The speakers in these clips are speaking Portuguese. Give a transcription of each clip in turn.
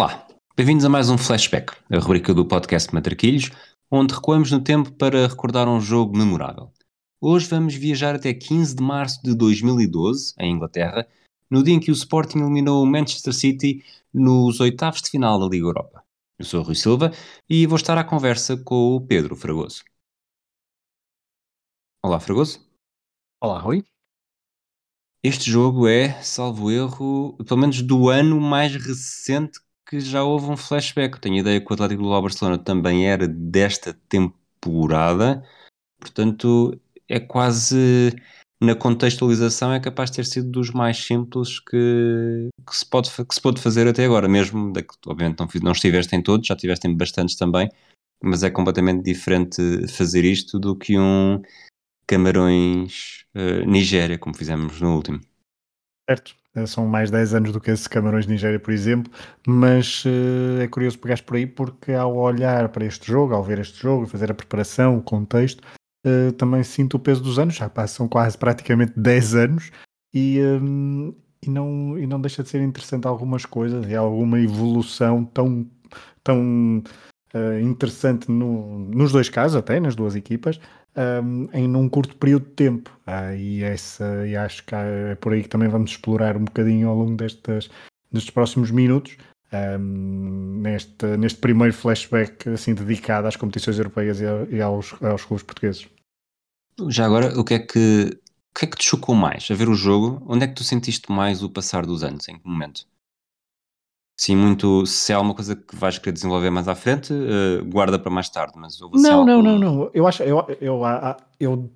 Olá, bem-vindos a mais um Flashback, a rubrica do podcast Matraquilhos, onde recuamos no tempo para recordar um jogo memorável. Hoje vamos viajar até 15 de março de 2012, em Inglaterra, no dia em que o Sporting eliminou o Manchester City nos oitavos de final da Liga Europa. Eu sou o Rui Silva e vou estar à conversa com o Pedro Fragoso. Olá, Fragoso. Olá, Rui. Este jogo é, salvo erro, pelo menos do ano mais recente que já houve um flashback. Tenho ideia que o Atlético do Barcelona também era desta temporada, portanto é quase na contextualização é capaz de ter sido dos mais simples que, que, se, pode, que se pode fazer até agora, mesmo que obviamente não, não estiveste em todos, já estiveste em bastantes também, mas é completamente diferente fazer isto do que um Camarões uh, Nigéria, como fizemos no último. Certo, eh, são mais 10 anos do que esse Camarões Nigéria, por exemplo, mas uh, é curioso pegar por aí porque ao olhar para este jogo, ao ver este jogo, fazer a preparação, o contexto, uh, também sinto o peso dos anos, já passam quase praticamente 10 anos e, um, e, não, e não deixa de ser interessante algumas coisas e alguma evolução tão, tão uh, interessante no, nos dois casos, até nas duas equipas, um, em num curto período de tempo. Ah, e, essa, e acho que é por aí que também vamos explorar um bocadinho ao longo destes, destes próximos minutos. Um, neste, neste primeiro flashback assim dedicado às competições europeias e, e aos, aos clubes portugueses. Já agora, o que é que o que é que te chocou mais a ver o jogo? Onde é que tu sentiste mais o passar dos anos? Em que momento? Sim, muito. Se é alguma coisa que vais querer desenvolver mais à frente, uh, guarda para mais tarde. Mas não, não, não, não. Eu acho, eu, eu, eu,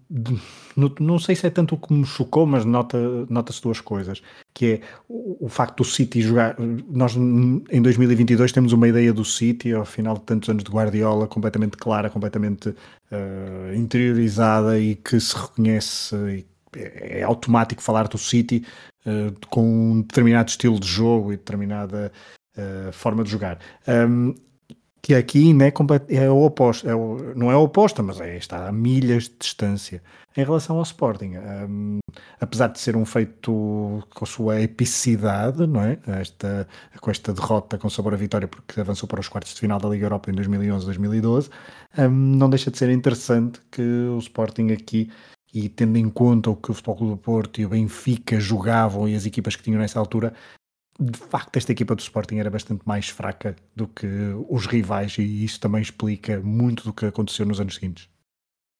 eu não, sei se é tanto o que me chocou, mas nota, nota-se duas coisas. Que é o, o, facto do City jogar. Nós em 2022 temos uma ideia do City, ao final de tantos anos de Guardiola, completamente clara, completamente uh, interiorizada e que se reconhece. É, é automático falar do City uh, com um determinado estilo de jogo e determinada uh, forma de jogar. Um, que aqui né, é o oposto, é o, não é o oposto, mas é, está a milhas de distância em relação ao Sporting. Um, apesar de ser um feito com a sua epicidade, não é? esta, com esta derrota com sabor a vitória, porque avançou para os quartos de final da Liga Europa em 2011-2012, um, não deixa de ser interessante que o Sporting aqui e tendo em conta o que o Futebol Clube do Porto e o Benfica jogavam e as equipas que tinham nessa altura, de facto esta equipa do Sporting era bastante mais fraca do que os rivais e isso também explica muito do que aconteceu nos anos seguintes.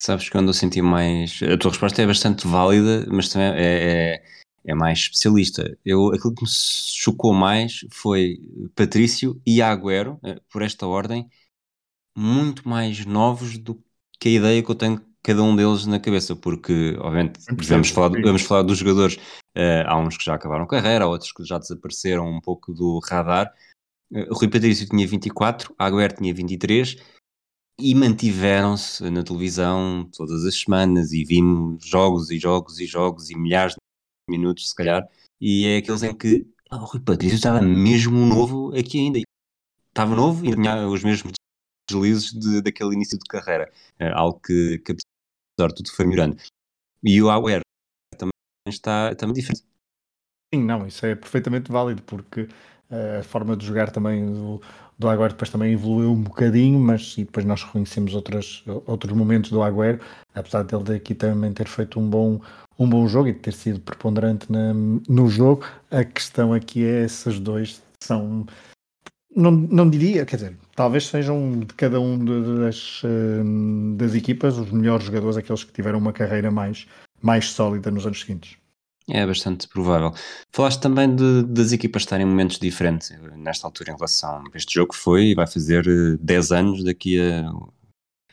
Sabes que eu senti mais... A tua resposta é bastante válida, mas também é, é, é mais especialista. Eu, aquilo que me chocou mais foi Patrício e Agüero, eh, por esta ordem, muito mais novos do que a ideia que eu tenho cada um deles na cabeça, porque, obviamente, vamos falar, vamos falar dos jogadores. Uh, há uns que já acabaram carreira, outros que já desapareceram um pouco do radar. Uh, Rui Patrício tinha 24, Agüero tinha 23 e mantiveram-se na televisão todas as semanas e vimos jogos e jogos e jogos e milhares de minutos, se calhar. E é aqueles em que oh, o Rui Patrício estava mesmo novo aqui ainda. Estava novo e tinha os mesmos deslizes de, daquele início de carreira. Uh, algo que, que tudo foi melhorando. E o Aware também está também diferente. Sim, não, isso é perfeitamente válido, porque uh, a forma de jogar também do, do Agüero depois também evoluiu um bocadinho, mas e depois nós reconhecemos outras, outros momentos do Agüero, apesar dele aqui também ter feito um bom, um bom jogo e ter sido preponderante na, no jogo, a questão aqui é esses dois são não, não diria, quer dizer, talvez sejam de cada um das, hum, das equipas os melhores jogadores, aqueles que tiveram uma carreira mais, mais sólida nos anos seguintes. É bastante provável. Falaste também de, das equipas estarem em momentos diferentes nesta altura em relação a este jogo foi e vai fazer 10 eh, anos daqui a.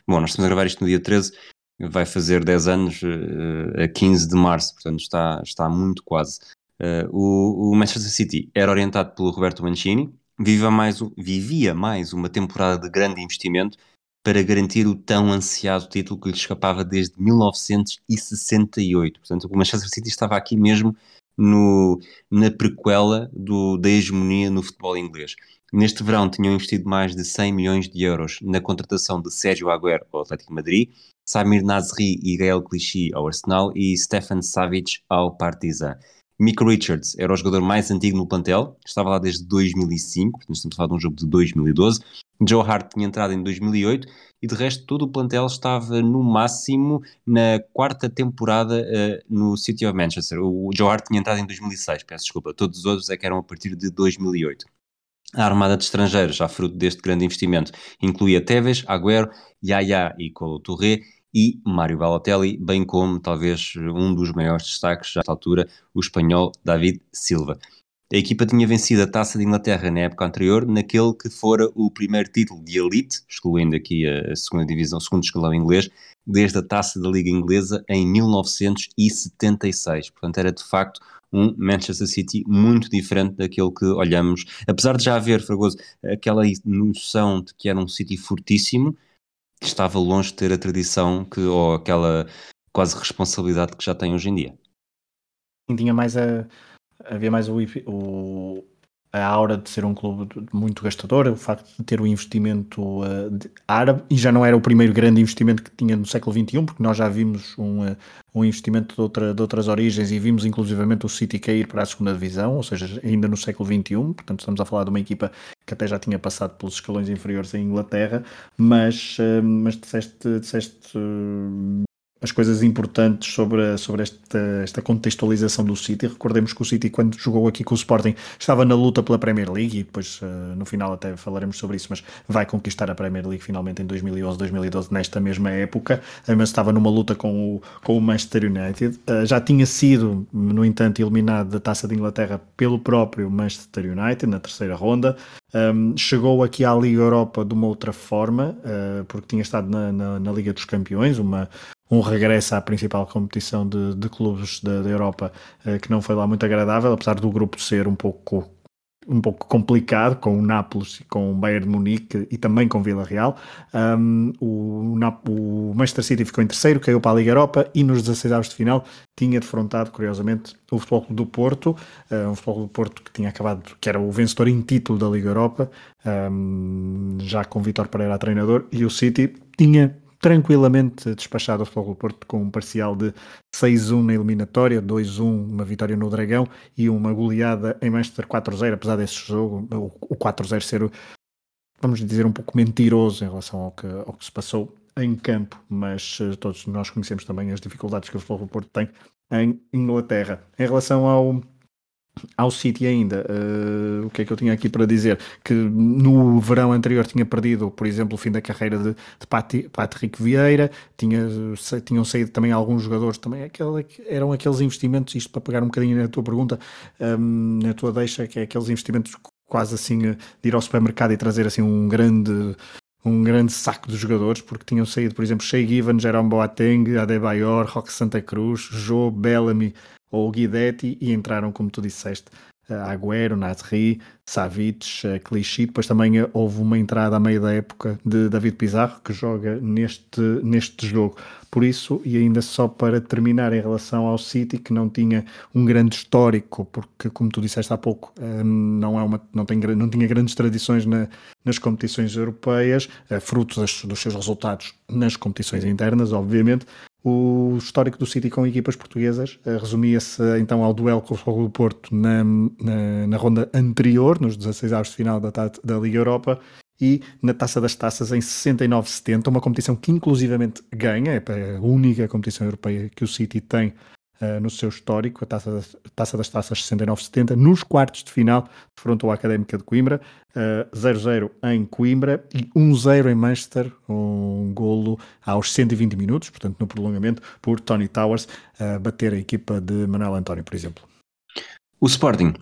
Bom, nós estamos a gravar isto no dia 13, vai fazer 10 anos eh, a 15 de março, portanto está, está muito quase. Uh, o, o Manchester City era orientado pelo Roberto Mancini, viva mais, vivia mais uma temporada de grande investimento para garantir o tão ansiado título que lhe escapava desde 1968. Portanto, o Manchester City estava aqui mesmo no, na prequela do, da hegemonia no futebol inglês. Neste verão tinham investido mais de 100 milhões de euros na contratação de Sérgio Agüero ao Atlético Madrid, Samir Nasri e Gael Clichy ao Arsenal e Stefan Savic ao Partizan. Mick Richards era o jogador mais antigo no plantel, estava lá desde 2005, portanto estamos a falar de um jogo de 2012. Joe Hart tinha entrado em 2008 e de resto todo o plantel estava no máximo na quarta temporada uh, no City of Manchester. O Joe Hart tinha entrado em 2006, peço desculpa, todos os outros é que eram a partir de 2008. A armada de estrangeiros, já fruto deste grande investimento, incluía Tevez, Agüero, Yaya e Colo Touré e Mário Balotelli, bem como talvez um dos maiores destaques à altura, o espanhol David Silva. A equipa tinha vencido a Taça de Inglaterra na época anterior, naquele que fora o primeiro título de elite, excluindo aqui a segunda divisão, o segundo escalão inglês, desde a Taça da Liga Inglesa em 1976. Portanto, era de facto um Manchester City muito diferente daquele que olhamos, apesar de já haver, Fragoso, aquela noção de que era um City fortíssimo, estava longe de ter a tradição que, ou aquela quase responsabilidade que já tem hoje em dia. Tinha mais a, havia mais o, o, a aura de ser um clube muito gastador, o facto de ter o investimento uh, árabe, e já não era o primeiro grande investimento que tinha no século XXI, porque nós já vimos um, uh, um investimento de, outra, de outras origens e vimos inclusivamente o City cair para a segunda divisão, ou seja, ainda no século XXI, portanto estamos a falar de uma equipa que até já tinha passado pelos escalões inferiores em Inglaterra, mas, uh, mas disseste, disseste as coisas importantes sobre, sobre esta, esta contextualização do City. Recordemos que o City, quando jogou aqui com o Sporting, estava na luta pela Premier League e depois uh, no final até falaremos sobre isso, mas vai conquistar a Premier League finalmente em 2011, 2012, nesta mesma época, uh, mas estava numa luta com o, com o Manchester United. Uh, já tinha sido, no entanto, eliminado da Taça de Inglaterra pelo próprio Manchester United na terceira ronda. Um, chegou aqui à Liga Europa de uma outra forma, porque tinha estado na, na, na Liga dos Campeões, uma, um regresso à principal competição de, de clubes da, da Europa uh, que não foi lá muito agradável, apesar do grupo ser um pouco um pouco complicado com o Nápoles, com o Bayern de Munique e também com Vila Real. Um, o, o, Manchester City ficou em terceiro, caiu para a Liga Europa e nos 16 avos de final tinha defrontado, curiosamente, o Futebol Clube do Porto, uh, um Futebol Clube do Porto que tinha acabado, que era o vencedor em título da Liga Europa, um, já com Vitor Pereira a treinador, e o City tinha tranquilamente despachado ao Futebol Porto com um parcial de 6-1 na eliminatória, 2-1 uma vitória no Dragão e uma goleada em Manchester 4-0, apesar desse jogo, o 4-0 ser, vamos dizer, um pouco mentiroso em relação ao que, ao que se passou em campo, mas uh, todos nós conhecemos também as dificuldades que o Futebol Porto tem em Inglaterra. Em relação ao ao City ainda, uh, o que é que eu tinha aqui para dizer? Que no verão anterior tinha perdido, por exemplo, o fim da carreira de, de Patrick Vieira, tinha, tinham saído também alguns jogadores, também. Aquele, eram aqueles investimentos, isto para pegar um bocadinho na tua pergunta, um, ehm, na tua deixa, que é aqueles investimentos quase assim de ir ao supermercado e trazer assim um grande um grande saco de jogadores, porque tinham saído, por exemplo, Shea Given, Jerome Boateng, Adebayor, Roque Santa Cruz, Joe Bellamy, ou Guidetti e entraram, como tu disseste, Agüero, Nasri, Savic, Clichy. Depois também houve uma entrada a meio da época de David Pizarro, que joga neste, neste jogo. Por isso, e ainda só para terminar em relação ao City, que não tinha um grande histórico, porque, como tu disseste há pouco, eh, não, é uma, não, tem, não tinha grandes tradições na, nas competições europeias, eh, fruto dos seus resultados nas competições internas, obviamente, o histórico do City com equipas portuguesas uh, resumia-se então ao duelo com o Fogo do Porto na, na, na, ronda anterior, nos 16 avos de final da, da Liga Europa, e na Taça das Taças em 69-70, uma competição que inclusivamente ganha, é a única competição europeia que o City tem uh, no seu histórico, a Taça das, Taça das Taças 69-70, nos quartos de final, defrontou a Académica de Coimbra, 0-0 uh, em Coimbra e 1-0 em Manchester, um golo aos 120 minutos, portanto no prolongamento, por Tony Towers, uh, bater a equipa de Manuel António, por exemplo. O Sporting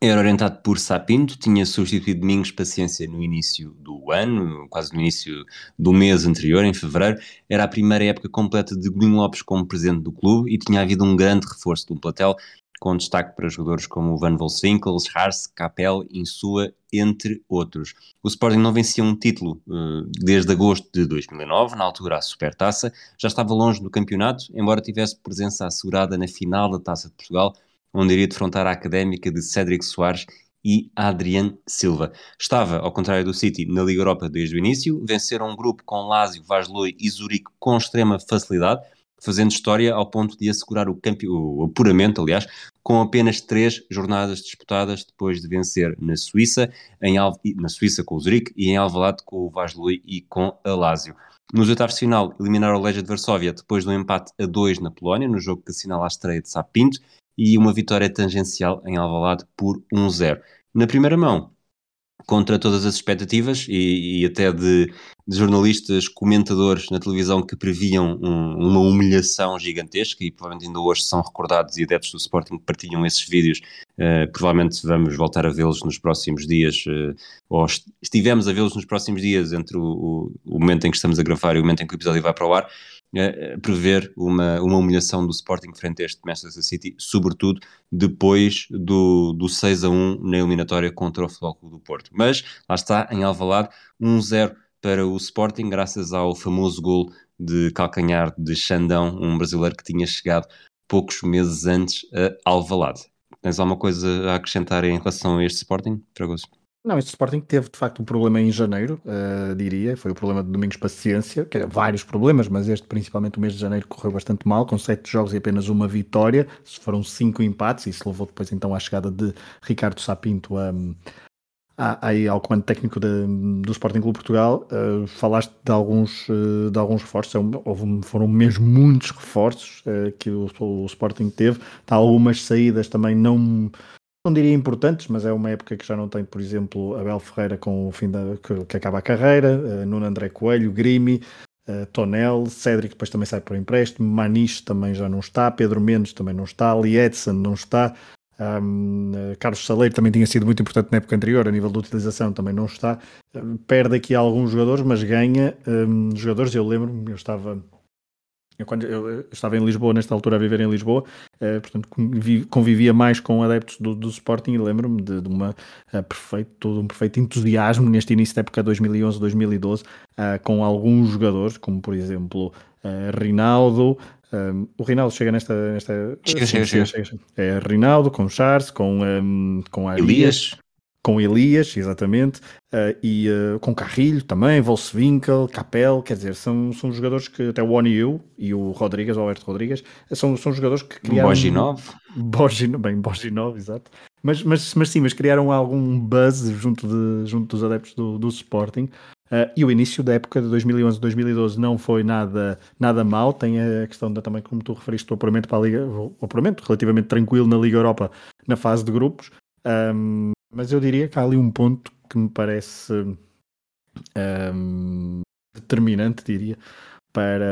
era orientado por Sapinto, tinha substituído Domingos Paciência no início do ano, quase no início do mês anterior, em fevereiro. Era a primeira época completa de Godinho Lopes como presidente do clube e tinha havido um grande reforço do platel, com destaque para jogadores como Van Volswinkel, Schars, Capel, Insua, entre outros. O Sporting não vencia um título uh, desde agosto de 2009, na altura a Supertaça, já estava longe do campeonato, embora tivesse presença assegurada na final da Taça de Portugal, onde iria defrontar a académica de Cédric Soares e Adrian Silva. Estava, ao contrário do City, na Liga Europa desde o início, venceram um grupo com Lazio, Vaslui e Zurique com extrema facilidade, fazendo história ao ponto de assegurar o, campe... o apuramento, aliás, com apenas três jornadas disputadas depois de vencer na Suíça, em Al na Suíça com o Zurique e em Alvalade com o Vaslui e com a Lazio. Nos oitavos de final, eliminaram a Legia de Varsóvia depois de um empate a 2 na Polónia, no jogo que assinala a estreia de Sapinto, e uma vitória tangencial em Alvalade por 1-0. Na primeira mão, contra todas as expectativas e, e até de, de, jornalistas, comentadores na televisão que previam um, uma humilhação gigantesca e provavelmente ainda hoje são recordados e adeptos do Sporting que partilham esses vídeos. Uh, provavelmente vamos voltar a vê-los nos próximos dias, uh, ou estivemos a vê-los nos próximos dias entre o, o, o momento em que estamos a gravar e o momento em que o episódio vai para o ar prever uma, uma humilhação do Sporting frente a este Manchester City, sobretudo depois do, do 6 a 1 na eliminatória contra o Futebol Clube do Porto. Mas lá está, em Alvalade, 1-0 para o Sporting, graças ao famoso gol de calcanhar de Xandão, um brasileiro que tinha chegado poucos meses antes a Alvalade. Tens alguma coisa a acrescentar em relação a este Sporting, Fragoso? Não, este Sporting teve de facto um problema em janeiro, uh, diria, foi o problema de Domingos Paciência, que vários problemas, mas este principalmente o mês de janeiro correu bastante mal, com sete jogos e apenas uma vitória, foram cinco empates, e isso levou depois então à chegada de Ricardo Sapinto a, a, aí ao comando técnico de, do Sporting Clube Portugal. Uh, falaste de alguns, uh, de alguns reforços, é houve, foram mesmo muitos reforços que o, o Sporting teve, Há algumas saídas também não não diria importantes, mas é uma época que já não tem, por exemplo, Abel Ferreira com o fim da que, que acaba a carreira, uh, Nuno André Coelho, Grimi, uh, Tonel, Cédric depois também sai por empréstimo, Maniche também já não está, Pedro Mendes também não está, Edson não está, um, uh, Carlos Saleiro também tinha sido muito importante na época anterior, a nível de utilização também não está. Perde aqui alguns jogadores, mas ganha um, jogadores. Eu lembro-me, eu estava eu, quando eu estava em Lisboa, nesta altura, a viver em Lisboa, eh, portanto, convivia mais com adeptos do, do Sporting e lembro-me de, de, uma uh, perfeito, um perfeito entusiasmo neste início da época 2011-2012, uh, com alguns jogadores, como por exemplo uh, Rinaldo. Um, o Rinaldo chega nesta. nesta chega, chega, chega, chega, É Rinaldo, com Charles, com, um, com. Elias com Elias, exatamente, uh, e uh, com Carrilho também, Volkswinkel, Capel, quer dizer, são, são jogadores que até o Oniu e o Rodrigues, o Alberto Rodrigues, são, são jogadores que criaram... Boginov. Boginov, bem, Boginov, exato. Mas, mas, mas sim, mas criaram algum buzz junto, de, junto dos adeptos do, do Sporting. Uh, e o início da época de 2011-2012 não foi nada, nada mal. Tem a questão da, também, como tu referiste, o apuramento para a Liga, o apuramento relativamente tranquilo na Liga Europa na fase de grupos. Um, mas eu diria que há ali um ponto que me parece um, determinante, diria, para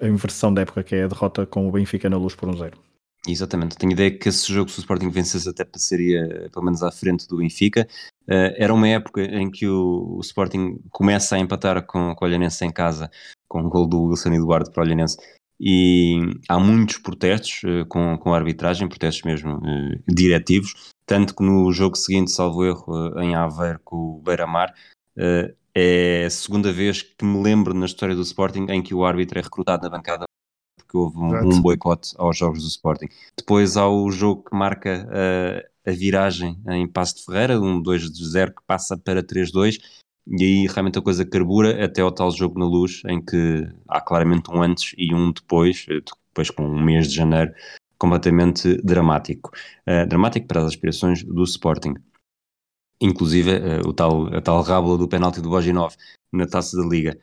a inversão da época, que é a derrota com o Benfica na luz por um zero. Exatamente, tenho ideia que esse jogo, se o Sporting vencesse, até passaria pelo menos à frente do Benfica. Uh, era uma época em que o, o, Sporting começa a empatar com, com o Olhanense em casa, com o gol do Wilson Eduardo para o Olhanense, e há muitos protestos uh, com, com a arbitragem, protestos mesmo uh, diretivos, tanto que no jogo seguinte, salvo erro, em Aveiro com o Beira-Mar, uh, é a segunda vez que me lembro na história do Sporting em que o árbitro é recrutado na bancada porque houve um, um boicote aos jogos do Sporting. Depois há o jogo que marca uh, a viragem em Passo de Ferreira, um 2-0 que passa para 3-2, e aí realmente a coisa carbura até ao tal jogo na luz, em que há claramente um antes e um depois, eh, depois com um mês de janeiro, completamente dramático. Uh, dramático para as aspirações do Sporting. Inclusive uh, o tal, a tal rábula do penalti do Boginov na taça da Liga.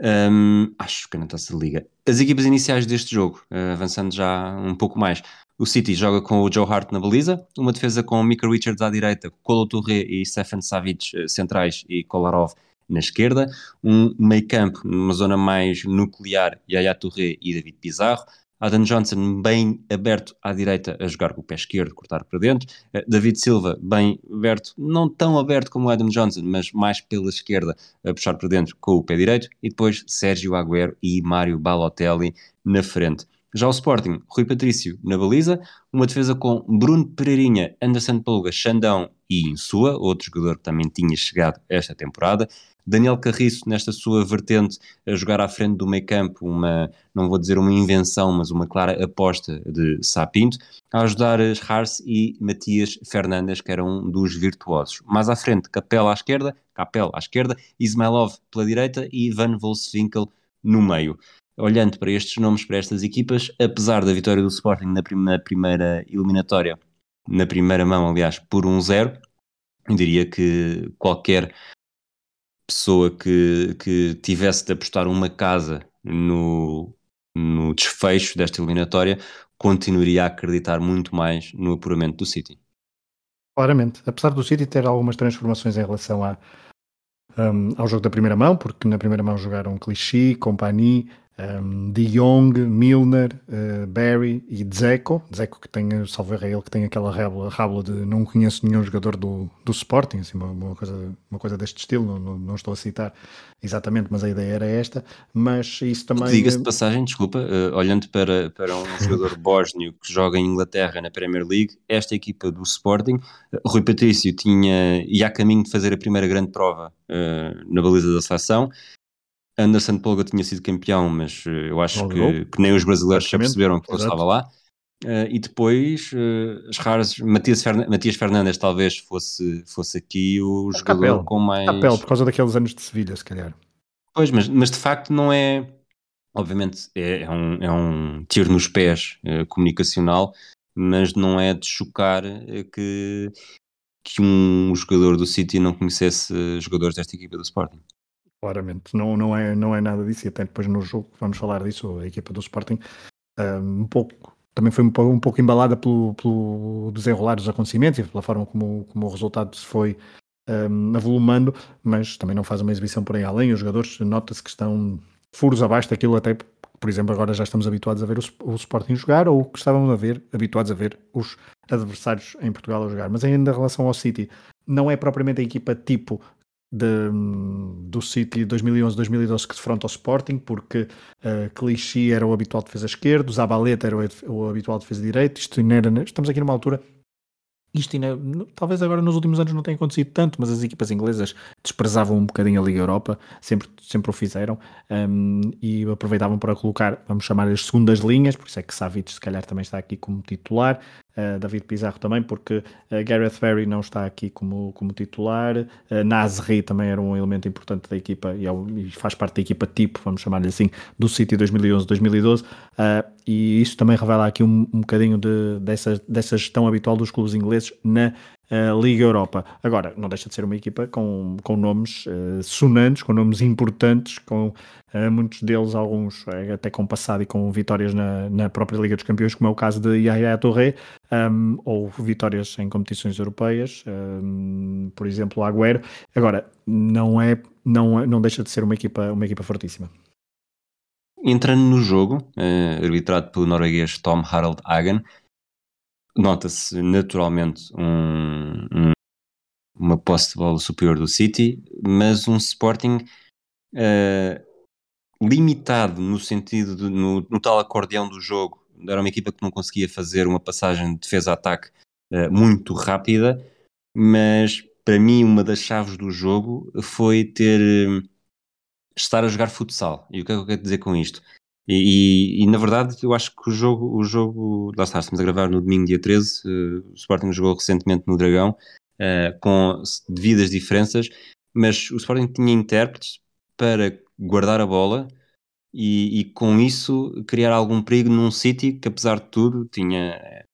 Um, acho que na taça da Liga. As equipas iniciais deste jogo, uh, avançando já um pouco mais. O City joga com o Joe Hart na baliza, uma defesa com Mika Richards à direita, Colo Touré e Stefan Savic centrais e Kolarov na esquerda, um meio campo numa zona mais nuclear, Yaya Touré e David Pizarro, Adam Johnson bem aberto à direita a jogar com o pé esquerdo, cortar para dentro. Eh, David Silva bem aberto, não tão aberto como o Adam Johnson, mas mais pela esquerda a puxar para dentro com o pé direito. E depois Sérgio Agüero e Mário Balotelli na frente. Já o Sporting, Rui Patrício na baliza, uma defesa com Bruno Pereirinha, Anderson Polga, Xandão e Insua, outro jogador que também tinha chegado esta temporada, Daniel Carriço, nesta sua vertente, a jogar à frente do meio campo, uma, não vou dizer uma invenção, mas uma clara aposta de Sapinto, a ajudar Hars e Matias Fernandes, que era um dos virtuosos. Mais à frente, Capela à esquerda, Capel à esquerda, Ismailov pela direita e Van Volswinkel no meio. Olhando para estes nomes, para estas equipas, apesar da vitória do Sporting na, primeira eliminatória, na primeira mão, aliás, por 1-0, eu diria que qualquer pessoa que, que tivesse de apostar uma casa no, no desfecho desta eliminatória continuaria a acreditar muito mais no apuramento do City. Claramente, apesar do City ter algumas transformações em relação a, um, ao jogo da primeira mão, porque na primeira mão jogaram Clichy, Compagnie, um, De Jong, Milner, uh, Barry e Dzeko. Dzeko que tem, salvo erro, é ele que tem aquela rábula, rábula de não conheço nenhum jogador do, do Sporting, assim, uma, uma, coisa, uma coisa deste estilo, não, não, não, estou a citar exatamente, mas a ideia era esta. Mas isso também. Diga-se de passagem, desculpa, uh, olhando para, para um jogador bósnio que joga em Inglaterra na Premier League, esta equipa do Sporting, uh, Rui Patrício tinha, ia a caminho de fazer a primeira grande prova na baliza da seleção Anderson Polga tinha sido campeão, mas eh, eu acho que, que, nem os brasileiros já perceberam que ele estava lá. Uh, e depois, uh, as raras, Matias, Fern Matias Fernandes talvez fosse, fosse aqui o a jogador Capel. com mais. Capel, por causa daqueles anos de Sevilha, se calhar. Pois, mas, mas de facto não é. Obviamente é, é um, é um tiro nos pés uh, comunicacional, mas não é de chocar que, que um jogador do City não conhecesse jogadores desta equipa do Sporting. Claramente, não, não, é, não é nada disso, e até depois no jogo vamos falar disso, a equipa do Sporting um pouco, também foi um pouco, um pouco embalada pelo, pelo desenrolar dos acontecimentos e pela forma como, como o resultado se foi um, avolumando, mas também não faz uma exibição por aí além, os jogadores nota-se que estão furos abaixo daquilo até, por exemplo, agora já estamos habituados a ver o, o Sporting jogar ou que estávamos a ver, habituados a ver os adversários em Portugal a jogar, mas ainda em relação ao City, não é propriamente a equipa tipo de, do City 2011-2012 que defronta o Sporting, porque uh, Clichy era o habitual defesa esquerdo, Zabaleta era o, o habitual defesa direito. Isto era, estamos aqui numa altura isto talvez agora nos últimos anos não tenha acontecido tanto, mas as equipas inglesas desprezavam um bocadinho a Liga Europa, sempre, sempre o fizeram, um, e aproveitavam para colocar, vamos chamar as segundas linhas, por isso é que Savic se calhar também está aqui como titular, uh, David Pizarro também, porque uh, Gareth Barry não está aqui como, como titular, uh, Nasri também era um elemento importante da equipa e, é, e faz parte da equipa tipo, vamos chamar-lhe assim, do City 2011-2012, uh, e isso também revela aqui um, um bocadinho de, dessa, dessa gestão habitual dos clubes ingleses na uh, Liga Europa. Agora, não deixa de ser uma equipa com, com nomes uh, sonantes, com nomes importantes, com uh, muitos deles, alguns até com passado e com vitórias na, na própria Liga dos Campeões, como é o caso de Yaya Touré, um, ou vitórias em competições europeias, um, por exemplo, Agüero. Agora, não é, não, não deixa de ser uma equipa, uma equipa fortíssima. Entrando no jogo, uh, arbitrado pelo norueguês Tom Harald Hagen, nota-se naturalmente um, um, uma posse de bola superior do City, mas um Sporting uh, limitado no sentido de, no, no, tal acordeão do jogo. Era uma equipa que não conseguia fazer uma passagem de defesa-ataque uh, muito rápida, mas para mim uma das chaves do jogo foi ter estar a jogar futsal. E o que é que eu quero dizer com isto? E, e, e, na verdade eu acho que o jogo, o jogo, lá está, estamos a gravar no domingo dia 13, uh, eh, o Sporting jogou recentemente no Dragão, uh, com devidas diferenças, mas o Sporting tinha intérpretes para guardar a bola e, e com isso criar algum perigo num City que apesar de tudo tinha,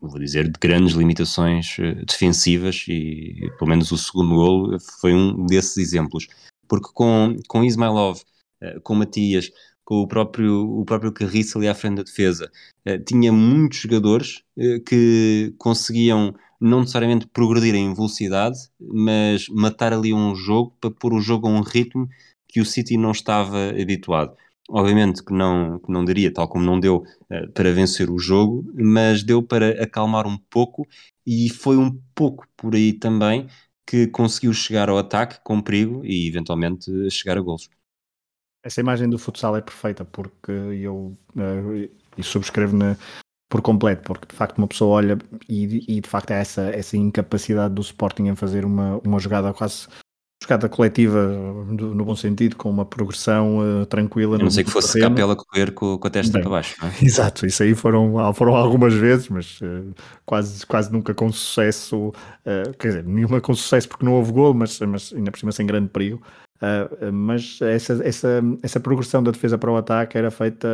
vou dizer, de grandes limitações uh, defensivas e pelo menos o segundo gol foi um desses exemplos porque com, com Ismailov, uh, com Matias, com o próprio, o próprio Carriço ali à frente da defesa, uh, tinha muitos jogadores uh, que conseguiam não necessariamente progredir em velocidade, mas matar ali um jogo para pôr o jogo a um ritmo que o City não estava habituado. Obviamente que não, que não daria, tal como não deu para vencer o jogo, mas deu para acalmar um pouco e foi um pouco por aí também que conseguiu chegar ao ataque com perigo e eventualmente chegar a gols. Essa imagem do futsal é perfeita porque eu uh, e subscrevo na, por completo, porque de facto uma pessoa olha e, e de facto é essa, essa incapacidade do Sporting em fazer uma, uma jogada quase jogada coletiva no bom sentido, com uma progressão uh, tranquila. A não sei que fosse terreno. capela correr com, com a testa Bem, para baixo. É? Exato, isso aí foram, foram algumas vezes, mas uh, quase, quase nunca com sucesso, uh, quer dizer, nenhuma com sucesso porque não houve gol, mas, mas ainda por cima sem grande perigo. mas essa, essa, essa progressão da defesa para o ataque era feita,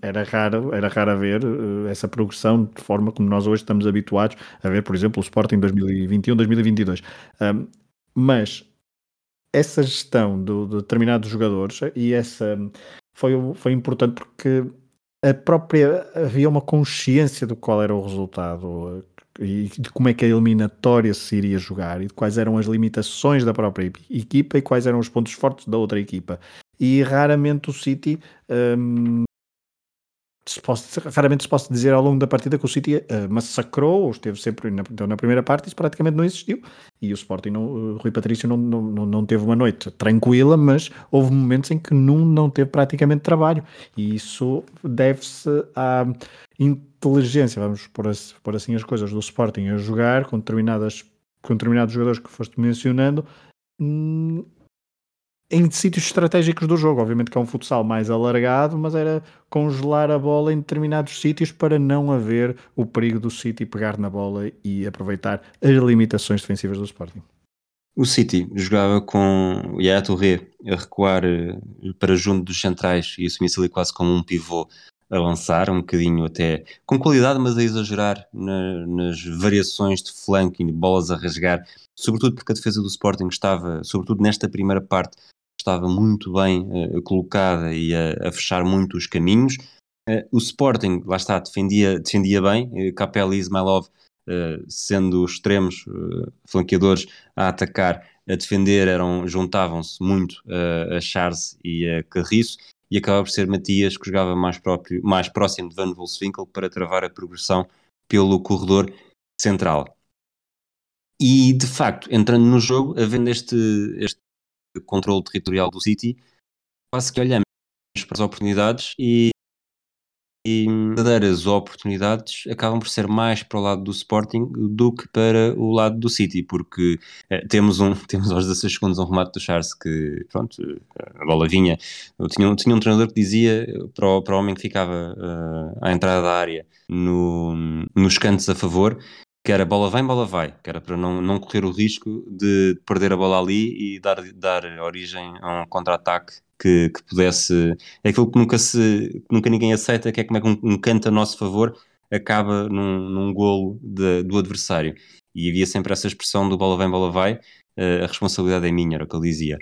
era raro, era raro a ver essa progressão de forma como nós hoje estamos habituados a ver, por exemplo, o Sporting 2021, 2022. Um, mas essa gestão do, de determinados jogadores e essa foi, foi importante porque a própria havia uma consciência do qual era o resultado e de como é que a eliminatória se iria jogar e de quais eram as limitações da própria equipa e quais eram os pontos fortes da outra equipa. E raramente o City hum, posso, raramente se posso dizer ao longo da partida que o City uh, massacrou, ou esteve sempre na, então, na primeira parte, isso praticamente não existiu. E o Sporting, não, o Rui Patrício, não, não, não teve uma noite tranquila, mas houve momentos em que não, não teve praticamente trabalho. E isso deve-se à inteligência, vamos pôr, pôr assim as coisas, do Sporting a jogar com, determinadas, com determinados jogadores que foste mencionando. Hum, em sítios estratégicos do jogo. Obviamente que é um futsal mais alargado, mas era congelar a bola em determinados sítios para não haver o perigo do City pegar na bola e aproveitar as limitações defensivas do Sporting. O City jogava com o Yaya Touré a recuar eh, para junto dos centrais e assumir-se ali quase como um pivô a lançar, um bocadinho até com qualidade, mas a exagerar na, nas variações de flanking, bolas a rasgar, sobretudo porque a defesa do Sporting estava, sobretudo nesta primeira parte, estava muito bem uh, colocada e a, a, fechar muito os caminhos. Uh, o Sporting, lá está, defendia, defendia bem, uh, Capella e Ismailov sendo extremos flanqueadores a atacar, a defender, eram juntavam-se muito a Charles e a Carriço, e acaba por ser Matias que jogava mais, próprio, mais próximo de Van Wolfswinkel para travar a progressão pelo corredor central. E de facto, entrando no jogo, havendo este, este controle territorial do City, quase que olhamos para as oportunidades e, e verdadeiras oportunidades acabam por ser mais para o lado do Sporting do que para o lado do City, porque eh, temos, um, temos aos 16 segundos um remate do Charles que, pronto, a bola vinha. Eu tinha, tinha um treinador que dizia para o, para o homem que ficava uh, à entrada da área no, nos cantos a favor que era bola vem, bola vai, que era para não, não correr o risco de perder a bola ali e dar, dar origem a um contra-ataque que, que pudesse. É aquilo que nunca, se, nunca ninguém aceita, que é como é que um, um canto a nosso favor acaba num, num golo de, do adversário. E havia sempre essa expressão do bola vem, bola vai, uh, a responsabilidade é minha, era o que ele dizia.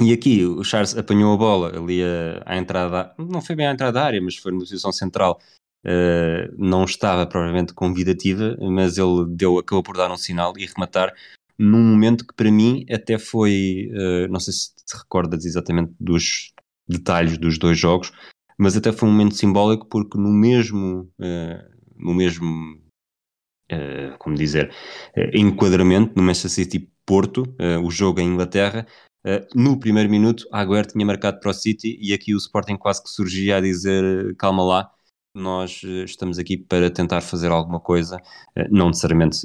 E aqui o Charles apanhou a bola ali à entrada, não foi bem à entrada da área, mas foi na posição central uh, não estava provavelmente convidativa, mas ele deu, acabou por dar um sinal e rematar num momento que para mim até foi, uh, não sei se te recordas exatamente dos detalhes dos dois jogos, mas até foi um momento simbólico porque no mesmo, uh, no mesmo, uh, como dizer, enquadramento no Manchester City Porto, o jogo em Inglaterra, no primeiro minuto a Agüero tinha marcado para o City e aqui o Sporting quase que surgia a dizer calma lá, nós eh, estamos aqui para tentar fazer alguma coisa, eh, não necessariamente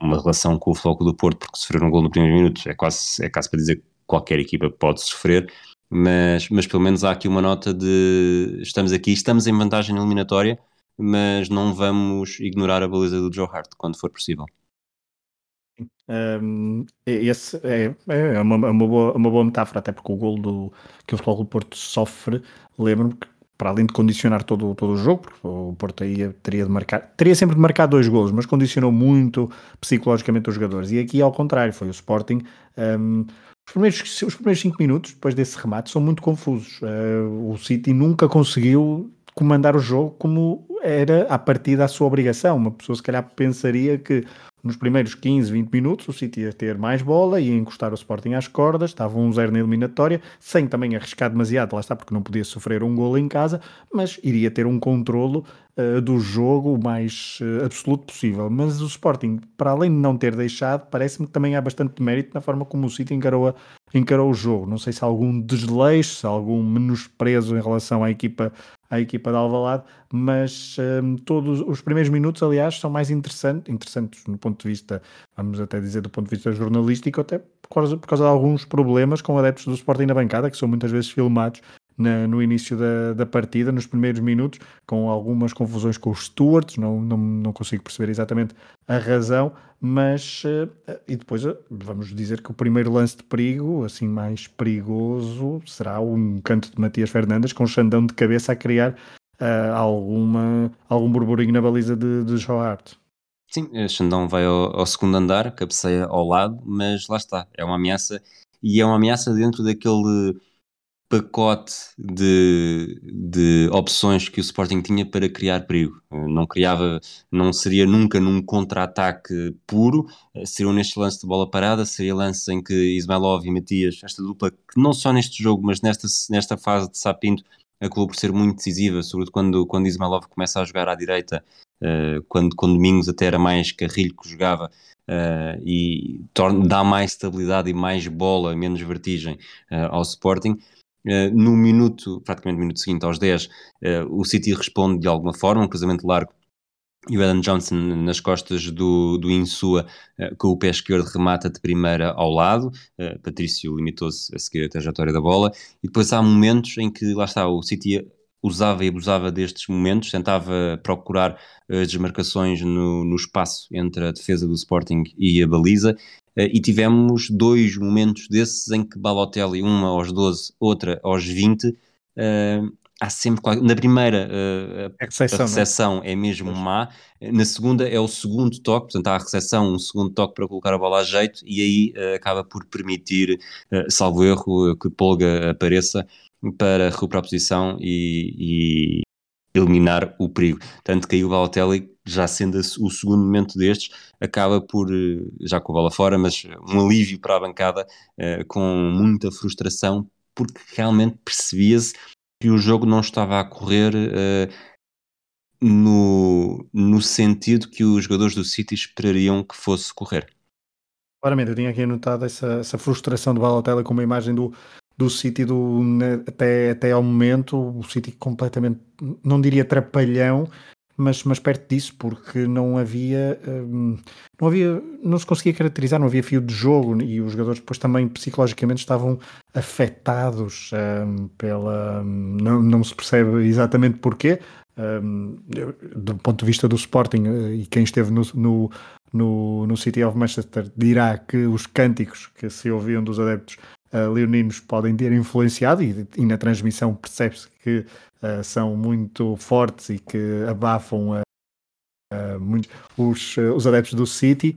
uma relação com o Floco do Porto, porque sofrer um gol no primeiro minuto é quase, é quase para dizer que qualquer equipa pode sofrer, mas, mas pelo menos há aqui uma nota de estamos aqui, estamos em vantagem eliminatória, mas não vamos ignorar a baliza do Joe Hart quando for possível. Um, esse é, é uma, uma, boa, uma boa metáfora, até porque o gol do, que o Futebol do Porto sofre, lembro-me que para além de condicionar todo, todo o jogo, porque o Porto aí teria de marcar, teria sempre de marcar dois golos, mas condicionou muito psicologicamente os jogadores. E aqui ao contrário, foi o Sporting. Um, os primeiros, os primeiros cinco minutos, depois desse remate, são muito confusos. Uh, o City nunca conseguiu comandar o jogo como era a partir da sua obrigação. Uma pessoa se calhar pensaria que nos primeiros 15, 20 minutos, o City ia ter mais bola, ia encostar o Sporting às cordas, estava 1-0 na eliminatória, sem também arriscar demasiado, lá está, porque não podia sofrer um gol em casa, mas iria ter um controlo uh, do jogo o mais uh, absoluto possível. Mas o Sporting, para além de não ter deixado, parece-me que também há bastante mérito na forma como o City encarou, a, encarou o jogo. Não sei se há algum desleixo, se há algum menosprezo em relação à equipa à equipa de Alvalade, mas um, todos os primeiros minutos, aliás, são mais interessantes, interessantes no ponto de vista, vamos até dizer do ponto de vista jornalístico, até por causa, por causa de alguns problemas com adeptos do Sporting na bancada, que são muitas vezes filmados na, no início da, da partida, nos primeiros minutos, com algumas confusões com os stewards, não, não, não consigo perceber exatamente a razão, mas uh, e depois uh, vamos dizer que o primeiro lance de perigo, assim mais perigoso, será um canto de Matias Fernandes com o Xandão de cabeça a criar uh, alguma, algum burburinho na baliza de, de Hart. Sim, Xandão vai ao, ao, segundo andar, cabeceia ao lado, mas lá está, é uma ameaça e é uma ameaça dentro daquele pacote de, de opções que o Sporting tinha para criar perigo. Não criava, não seria nunca num contra-ataque puro, seriam neste lance de bola parada, seria lance em que Ismailov e Matias, esta dupla, que não só neste jogo, mas nesta, nesta fase de Sapinto, acabou por ser muito decisiva, sobretudo quando, quando Ismailov começa a jogar à direita, uh, quando com Domingos até era mais Carrilho que jogava, uh, e torna, dá mais estabilidade e mais bola, menos vertigem uh, ao Sporting. No minuto, praticamente no minuto seguinte, aos 10, o City responde de alguma forma, um cruzamento largo e o Adam Johnson nas costas do, do Insua uh, com o pé esquerdo remata de primeira ao lado, Patrício limitou-se a seguir a trajetória da bola. E depois há momentos em que lá está, o City usava e abusava destes momentos, tentava procurar as desmarcações no, no espaço entre a defesa do Sporting e a baliza e tivemos dois momentos desses em que Balotelli, uma aos 12, outra aos 20, há sempre na primeira uh, a, recepção, a recepção é? é? mesmo má, na segunda é o segundo toque, portanto há a recepção, um segundo toque para colocar a bola a jeito e aí acaba por permitir, salvo erro, que Polga apareça para recuperar a posição e, e, eliminar o perigo. Tanto que aí o Balotelli, já sendo o segundo momento destes, acaba por, já com a bola fora, mas um alívio para a bancada, com muita frustração, porque realmente percebia-se que o jogo não estava a correr uh, no, no sentido que os jogadores do City esperariam que fosse correr. Claramente, eu tinha aqui anotado essa, essa frustração do Balotelli com uma imagem do, do City do, né, até, até ao momento, o City completamente, não diria trapalhão, mas, mas perto disso, porque não havia, hum, não havia, não se conseguia caracterizar, não havia fio de jogo e os jogadores depois também psicologicamente estavam afetados hum, pela, hum, não, não se percebe exatamente porquê, um, do ponto de vista do Sporting eh, e quem esteve no, no, no, no City of Manchester dirá que os cânticos que se ouviam dos adeptos uh, leoninos podem ter influenciado e, e na transmissão percebe-se que uh, são muito fortes e que abafam uh, muito os, os adeptos do City,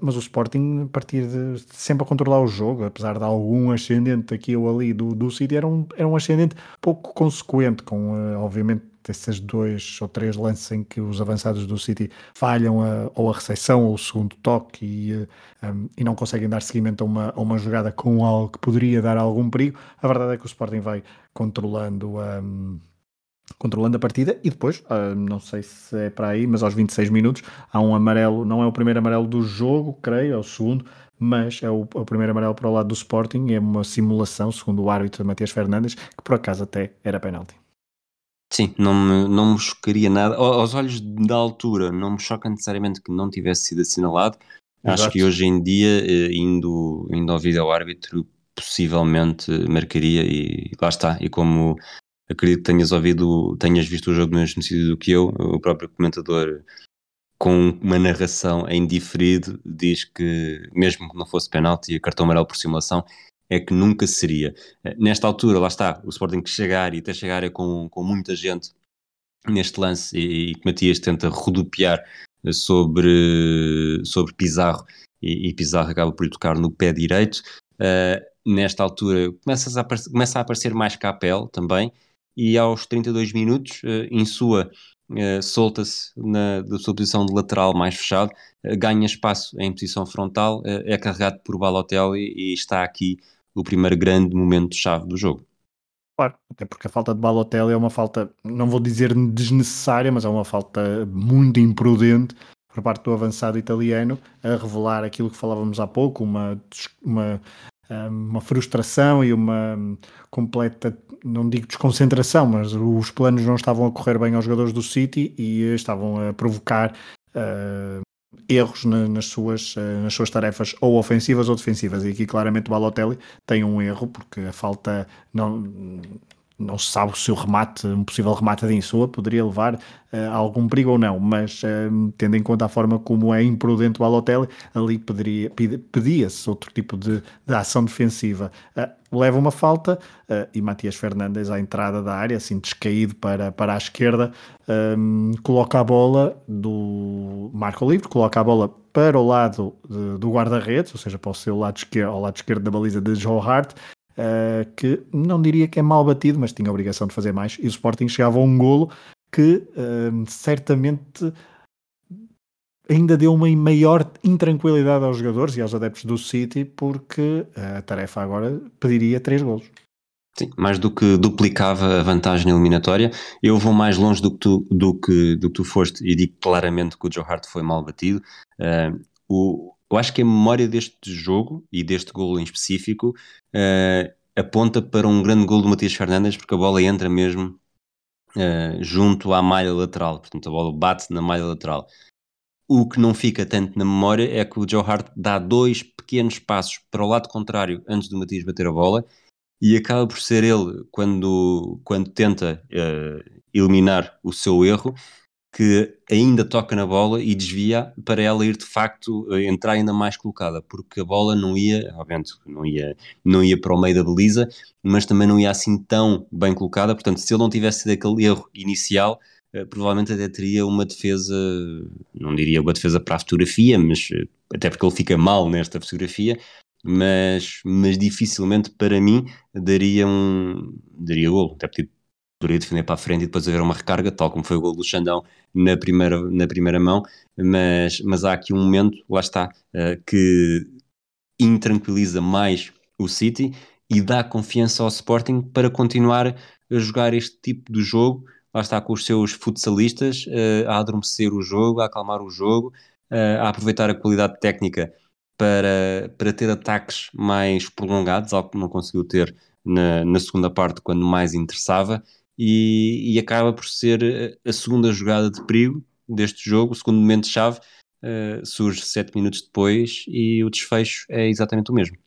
mas o Sporting a partir de sempre a controlar o jogo, apesar de algum ascendente aqui ou ali do, do City, era um, era um ascendente pouco consequente, com obviamente esses dois ou três lances em que os avançados do City falham a, ou a recepção ou o segundo toque e, um, e não conseguem dar seguimento a uma, a uma jogada com algo que poderia dar algum perigo, a verdade é que o Sporting vai controlando um, controlando a partida e depois, uh, não sei se é para aí, mas aos 26 minutos há um amarelo, não é o primeiro amarelo do jogo, creio, é o segundo, mas é o, é o primeiro amarelo para o lado do Sporting, é uma simulação, segundo o árbitro Matias Fernandes, que por acaso até era penalti. Sim, não me, não me chocaria nada. Aos olhos da altura, não me choca necessariamente que não tivesse sido assinalado. Exato. Acho que hoje em dia, eh, indo, indo ao vídeo ao árbitro, possivelmente marcaria e lá está. E como acredito que tenhas ouvido, tenhas visto o jogo no mesmo sentido do que eu, o próprio comentador com uma narração em diferido diz que mesmo que não fosse penalti e cartão amarelo por simulação, é que nunca seria. Eh, nesta altura, lá está, o Sporting chegar e até chegar é com, com muita gente neste lance e, que Matias tenta rodopiar eh, sobre, sobre Pizarro e, e Pizarro acaba por lhe tocar no pé direito. Uh, nesta altura começa a, começa a aparecer mais Capel também e aos 32 minutos uh, em sua uh, solta-se da sua posição de lateral mais fechado, ganha espaço em posição frontal, é carregado por Balotelli e está aqui o primeiro grande momento-chave do jogo. Claro, até porque a falta de Balotelli é uma falta, não vou dizer desnecessária, mas é uma falta muito imprudente por parte do avançado italiano, a revelar aquilo que falávamos há pouco, uma, uma, uma frustração e uma completa, não digo desconcentração, mas os planos não estavam a correr bem aos jogadores do City e estavam a provocar uh, erros na, nas, suas, eh, nas suas tarefas ou ofensivas ou defensivas. E aqui claramente o Balotelli tem um erro, porque a falta não, não se sabe se o remate, um possível remate de Insua poderia levar uh, a algum perigo ou não, mas uh, tendo em conta a forma como é imprudente o Balotelli, ali pedia-se outro tipo de, de ação defensiva. Uh, leva uma falta e Matias Fernandes à entrada da área, assim descaído para, para a esquerda, um, coloca a bola do Marco Livre, coloca a bola para o lado de, do guarda-redes, ou seja, para o seu lado esquerdo, ao lado esquerdo da baliza de Joe Hart, uh, que não diria que é mal batido, mas tinha a obrigação de fazer mais, e o Sporting chegava a um golo que uh, certamente ainda deu uma maior intranquilidade aos jogadores e aos adeptos do City, porque a tarefa agora pediria três golos. Sim, mais do que duplicava a vantagem eliminatória. Eu vou mais longe do que tu, do que, do que tu foste e digo claramente que o Joe Hart foi mal batido. Uh, o, eu acho que a memória deste jogo e deste gol em específico uh, aponta para um grande gol do Matias Fernandes, porque a bola entra mesmo uh, junto à malha lateral, portanto a bola bate na malha lateral. O que não fica tanto na memória é que o Joe Hart dá dois pequenos passos para o lado contrário antes do Matias bater a bola e acaba por ser ele, quando, quando tenta uh, eliminar o seu erro, que ainda toca na bola e desvia para ela ir de facto eh, entrar ainda mais colocada, porque a bola não ia, obviamente, não ia, não ia para o meio da baliza, mas também não ia assim tão bem colocada. Portanto, se ele não tivesse sido aquele erro inicial, eh, provavelmente até teria uma defesa, não diria uma defesa para a fotografia, mas eh, até porque ele fica mal nesta fotografia, mas, mas dificilmente para mim daria um daria golo, até porque poderia defender para a frente e depois haver uma recarga, tal como foi o gol do Xandão na primeira, na primeira mão, mas, mas há aqui um momento, lá está, uh, que intranquiliza mais o City e dá confiança ao Sporting para continuar a jogar este tipo de jogo, lá está com os seus futsalistas, uh, a adormecer o jogo, a acalmar o jogo, uh, a aproveitar a qualidade técnica para, para ter ataques mais prolongados, algo que não conseguiu ter na, na segunda parte quando mais interessava, e, e, acaba por ser eh, a segunda jogada de perigo deste jogo, o segundo momento-chave, uh, surge sete minutos depois e o desfecho é exatamente o mesmo.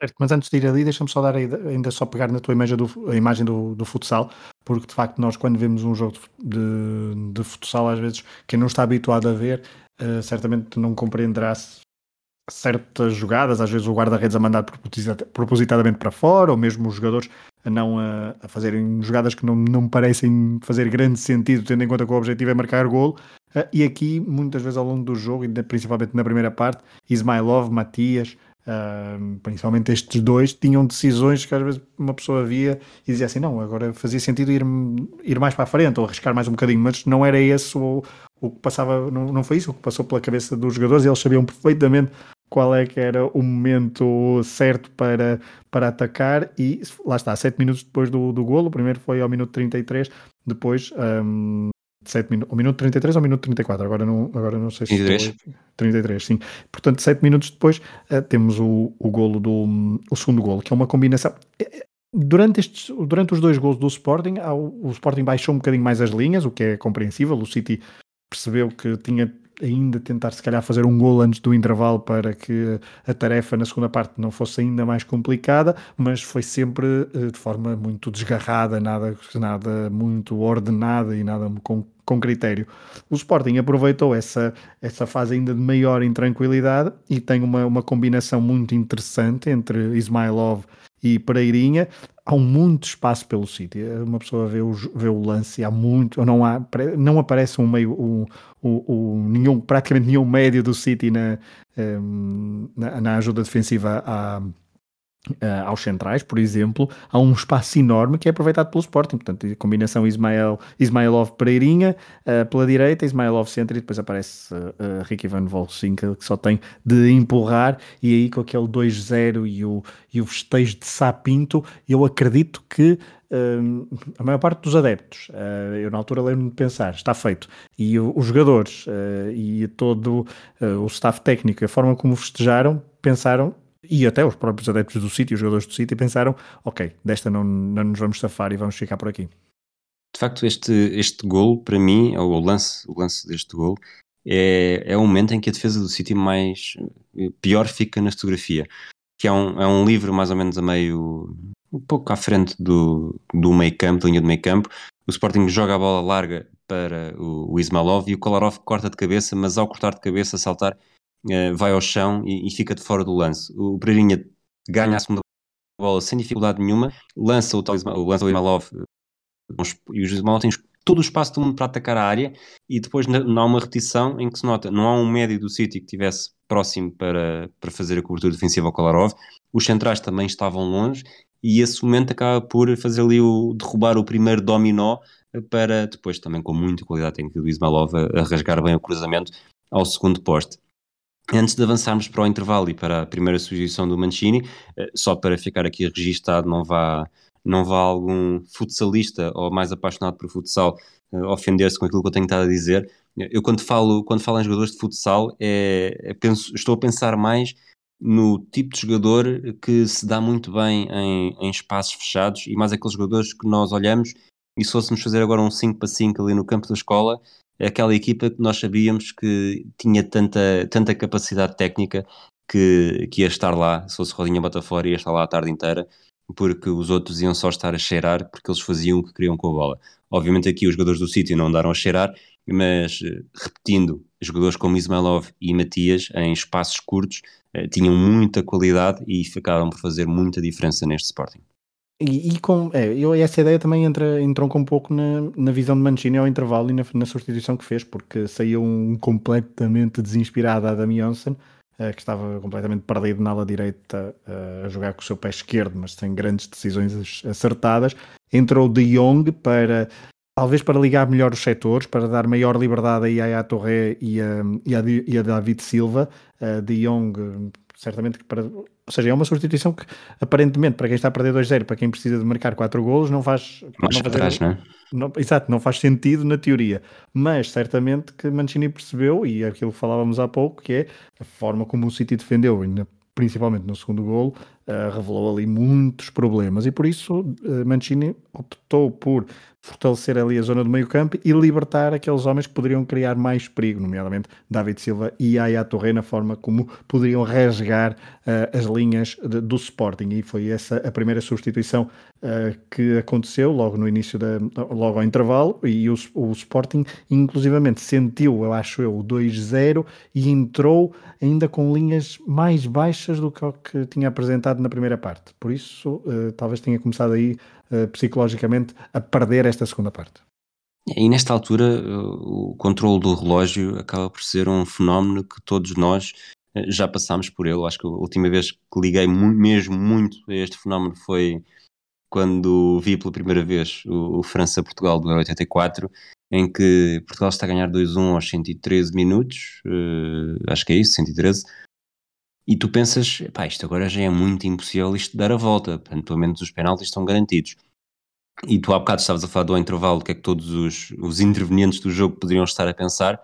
Certo, mas antes de ir ali, deixa-me só dar ainda só pegar na tua imagem do, a imagem do, do futsal, porque de facto nós quando vemos um jogo de, de futsal, às vezes quem não está habituado a ver, uh, certamente não compreenderá certas jogadas, às vezes o guarda-redes a mandar propositadamente para fora, ou mesmo os jogadores a não a, a, fazerem jogadas que não, não parecem fazer grande sentido, tendo em conta que o objetivo é marcar gol. Uh, e aqui, muitas vezes ao longo do jogo, e principalmente na primeira parte, Ismailov, Matias, uh, principalmente estes dois, tinham decisões que às vezes uma pessoa via e dizia assim: não, agora fazia sentido ir, ir mais para a frente ou arriscar mais um bocadinho, mas não era esse o, o que passava, não, não foi isso o que passou pela cabeça dos jogadores, eles sabiam perfeitamente qual é que era o momento certo para, para atacar e lá está, 7 minutos depois do, do golo, o primeiro foi ao minuto 33, depois um, 7 minutos, ao minuto 33 ou ao minuto 34, agora não, agora não sei se 33. Foi, 33, sim. Portanto, 7 minutos depois uh, temos o, o golo do o segundo golo, que é uma combinação. É, é, durante, estes, durante os dois golos do Sporting, o Sporting baixou um bocadinho mais as linhas, o que é compreensível. O City percebeu que tinha ainda tentar se calhar fazer um gol antes do intervalo para que a tarefa na segunda parte não fosse ainda mais complicada, mas foi sempre eh, de forma muito desgarrada, nada, nada muito ordenada e nada com, com critério. O Sporting aproveitou essa, essa fase ainda de maior intranquilidade e tem uma, uma combinação muito interessante entre Ismailov e Pereirinha, há muito espaço pelo sítio. Uma pessoa vê o, vê o lance há muito, não, há, não aparece um meio, um, um, um nenhum, praticamente nenhum médio do City na, um, na, na, ajuda defensiva à, Uh, aos centrais, por exemplo, há um espaço enorme que é aproveitado pelo Sporting. Portanto, a combinação Ismael, Ismailov Pereirinha uh, pela direita, Ismailov centro e depois aparece uh, Ricky Van Volsink que só tem de empurrar e aí com aquele 2-0 e o, e o festejo de Sapinto, eu acredito que a maior parte dos adeptos, eu na altura lembro-me de pensar, está feito. E os jogadores e todo o staff técnico, a forma como festejaram, pensaram e até os próprios adeptos do City, os jogadores do City, pensaram: ok, desta não, não nos vamos safar e vamos ficar por aqui. De facto, este, este gol, para mim, ou o lance, o lance deste gol, é, é o momento em que a defesa do City mais pior fica na fotografia. Que é um, é um livro mais ou menos a meio, um pouco à frente do, do meio campo, da linha do meio campo. O Sporting joga a bola larga para o, o Ismailov e o Kolarov corta de cabeça, mas ao cortar de cabeça, saltar, uh, vai ao chão e, e, fica de fora do lance. O Pereirinha ganha a segunda bola sem dificuldade nenhuma, lança o, lança o Ismailov e o Ismailov tem todo o espaço do mundo para atacar a área e depois não há uma repetição em que se nota, não há um médio do City que estivesse próximo para, para fazer a cobertura defensiva ao Kolarov, os centrais também estavam longe e esse momento acaba por fazer ali o derrubar o primeiro dominó para depois também com muita qualidade técnica do Ismailov a, a rasgar bem o cruzamento ao segundo poste. Antes de avançarmos para o intervalo e para a primeira sugestão do Mancini, eh, só para ficar aqui registado, não vá, não vá algum futsalista ou mais apaixonado por futsal uh, ofender-se com aquilo que eu tenho estado a dizer. Eu quando falo, quando falo em jogadores de futsal, é, é penso, estou a pensar mais no tipo de jogador que se dá muito bem em, em espaços fechados e mais aqueles jogadores que nós olhamos e se fôssemos fazer agora um 5 para 5 ali no campo da escola, aquela equipa que nós sabíamos que tinha tanta, tanta capacidade técnica que, que ia estar lá, se fosse Rodinha Botafora, ia estar lá a tarde inteira, porque os outros iam só estar a cheirar porque eles faziam o que queriam com a bola. Obviamente aqui os jogadores do sítio não andaram a cheirar, mas eh, repetindo, jogadores como Ismailov e Matias em espaços curtos eh, tinham muita qualidade e ficaram por fazer muita diferença neste Sporting. E, e com é, eu, essa ideia também entra, entronca um pouco na, na visão de Mancini ao intervalo e na, na substituição que fez, porque saiu um completamente desinspirado Adam Johnson, uh, que estava completamente perdido na ala direita uh, a jogar com o seu pé esquerdo, mas sem grandes decisões acertadas. Entrou De Jong para talvez para ligar melhor os setores, para dar maior liberdade a Yaya Torre e a, e a, e a David Silva. Uh, de Jong certamente que para. Ou seja, é uma substituição que aparentemente para quem está a perder 2-0, para quem precisa de marcar 4 golos, não faz. não fazer, atrás, não é? Não, exato, não faz sentido na teoria. Mas certamente que Mancini percebeu, e é aquilo que falávamos há pouco, que é a forma como o City defendeu, principalmente no segundo golo, uh, revelou ali muitos problemas. E por isso uh, Mancini optou por fortalecer ali a zona do meio campo e libertar aqueles homens que poderiam criar mais perigo, nomeadamente David Silva e Aya Torre, na forma como poderiam rasgar uh, as linhas de, do Sporting. E foi essa a primeira substituição uh, que aconteceu logo no início, da, logo ao intervalo, e o, o Sporting inclusivamente sentiu, eu acho eu, o 2-0 e entrou ainda com linhas mais baixas do que que tinha apresentado na primeira parte. Por isso, uh, talvez tenha começado aí psicologicamente a perder esta segunda parte. E nesta altura, o controle do relógio acaba por ser um fenómeno que todos nós eh, já passámos por ele. Acho que a última vez que liguei mesmo muito a este fenómeno foi quando vi pela primeira vez o, França-Portugal do Euro 84, em que Portugal está a ganhar 2-1 aos 113 minutos, acho que é isso, 113, e tu pensas, pá, isto agora já é muito impossível isto dar a volta, portanto, pelo menos os penaltis estão garantidos. E tu há bocado estavas a falar do intervalo, o que é que todos os, os intervenientes do jogo poderiam estar a pensar.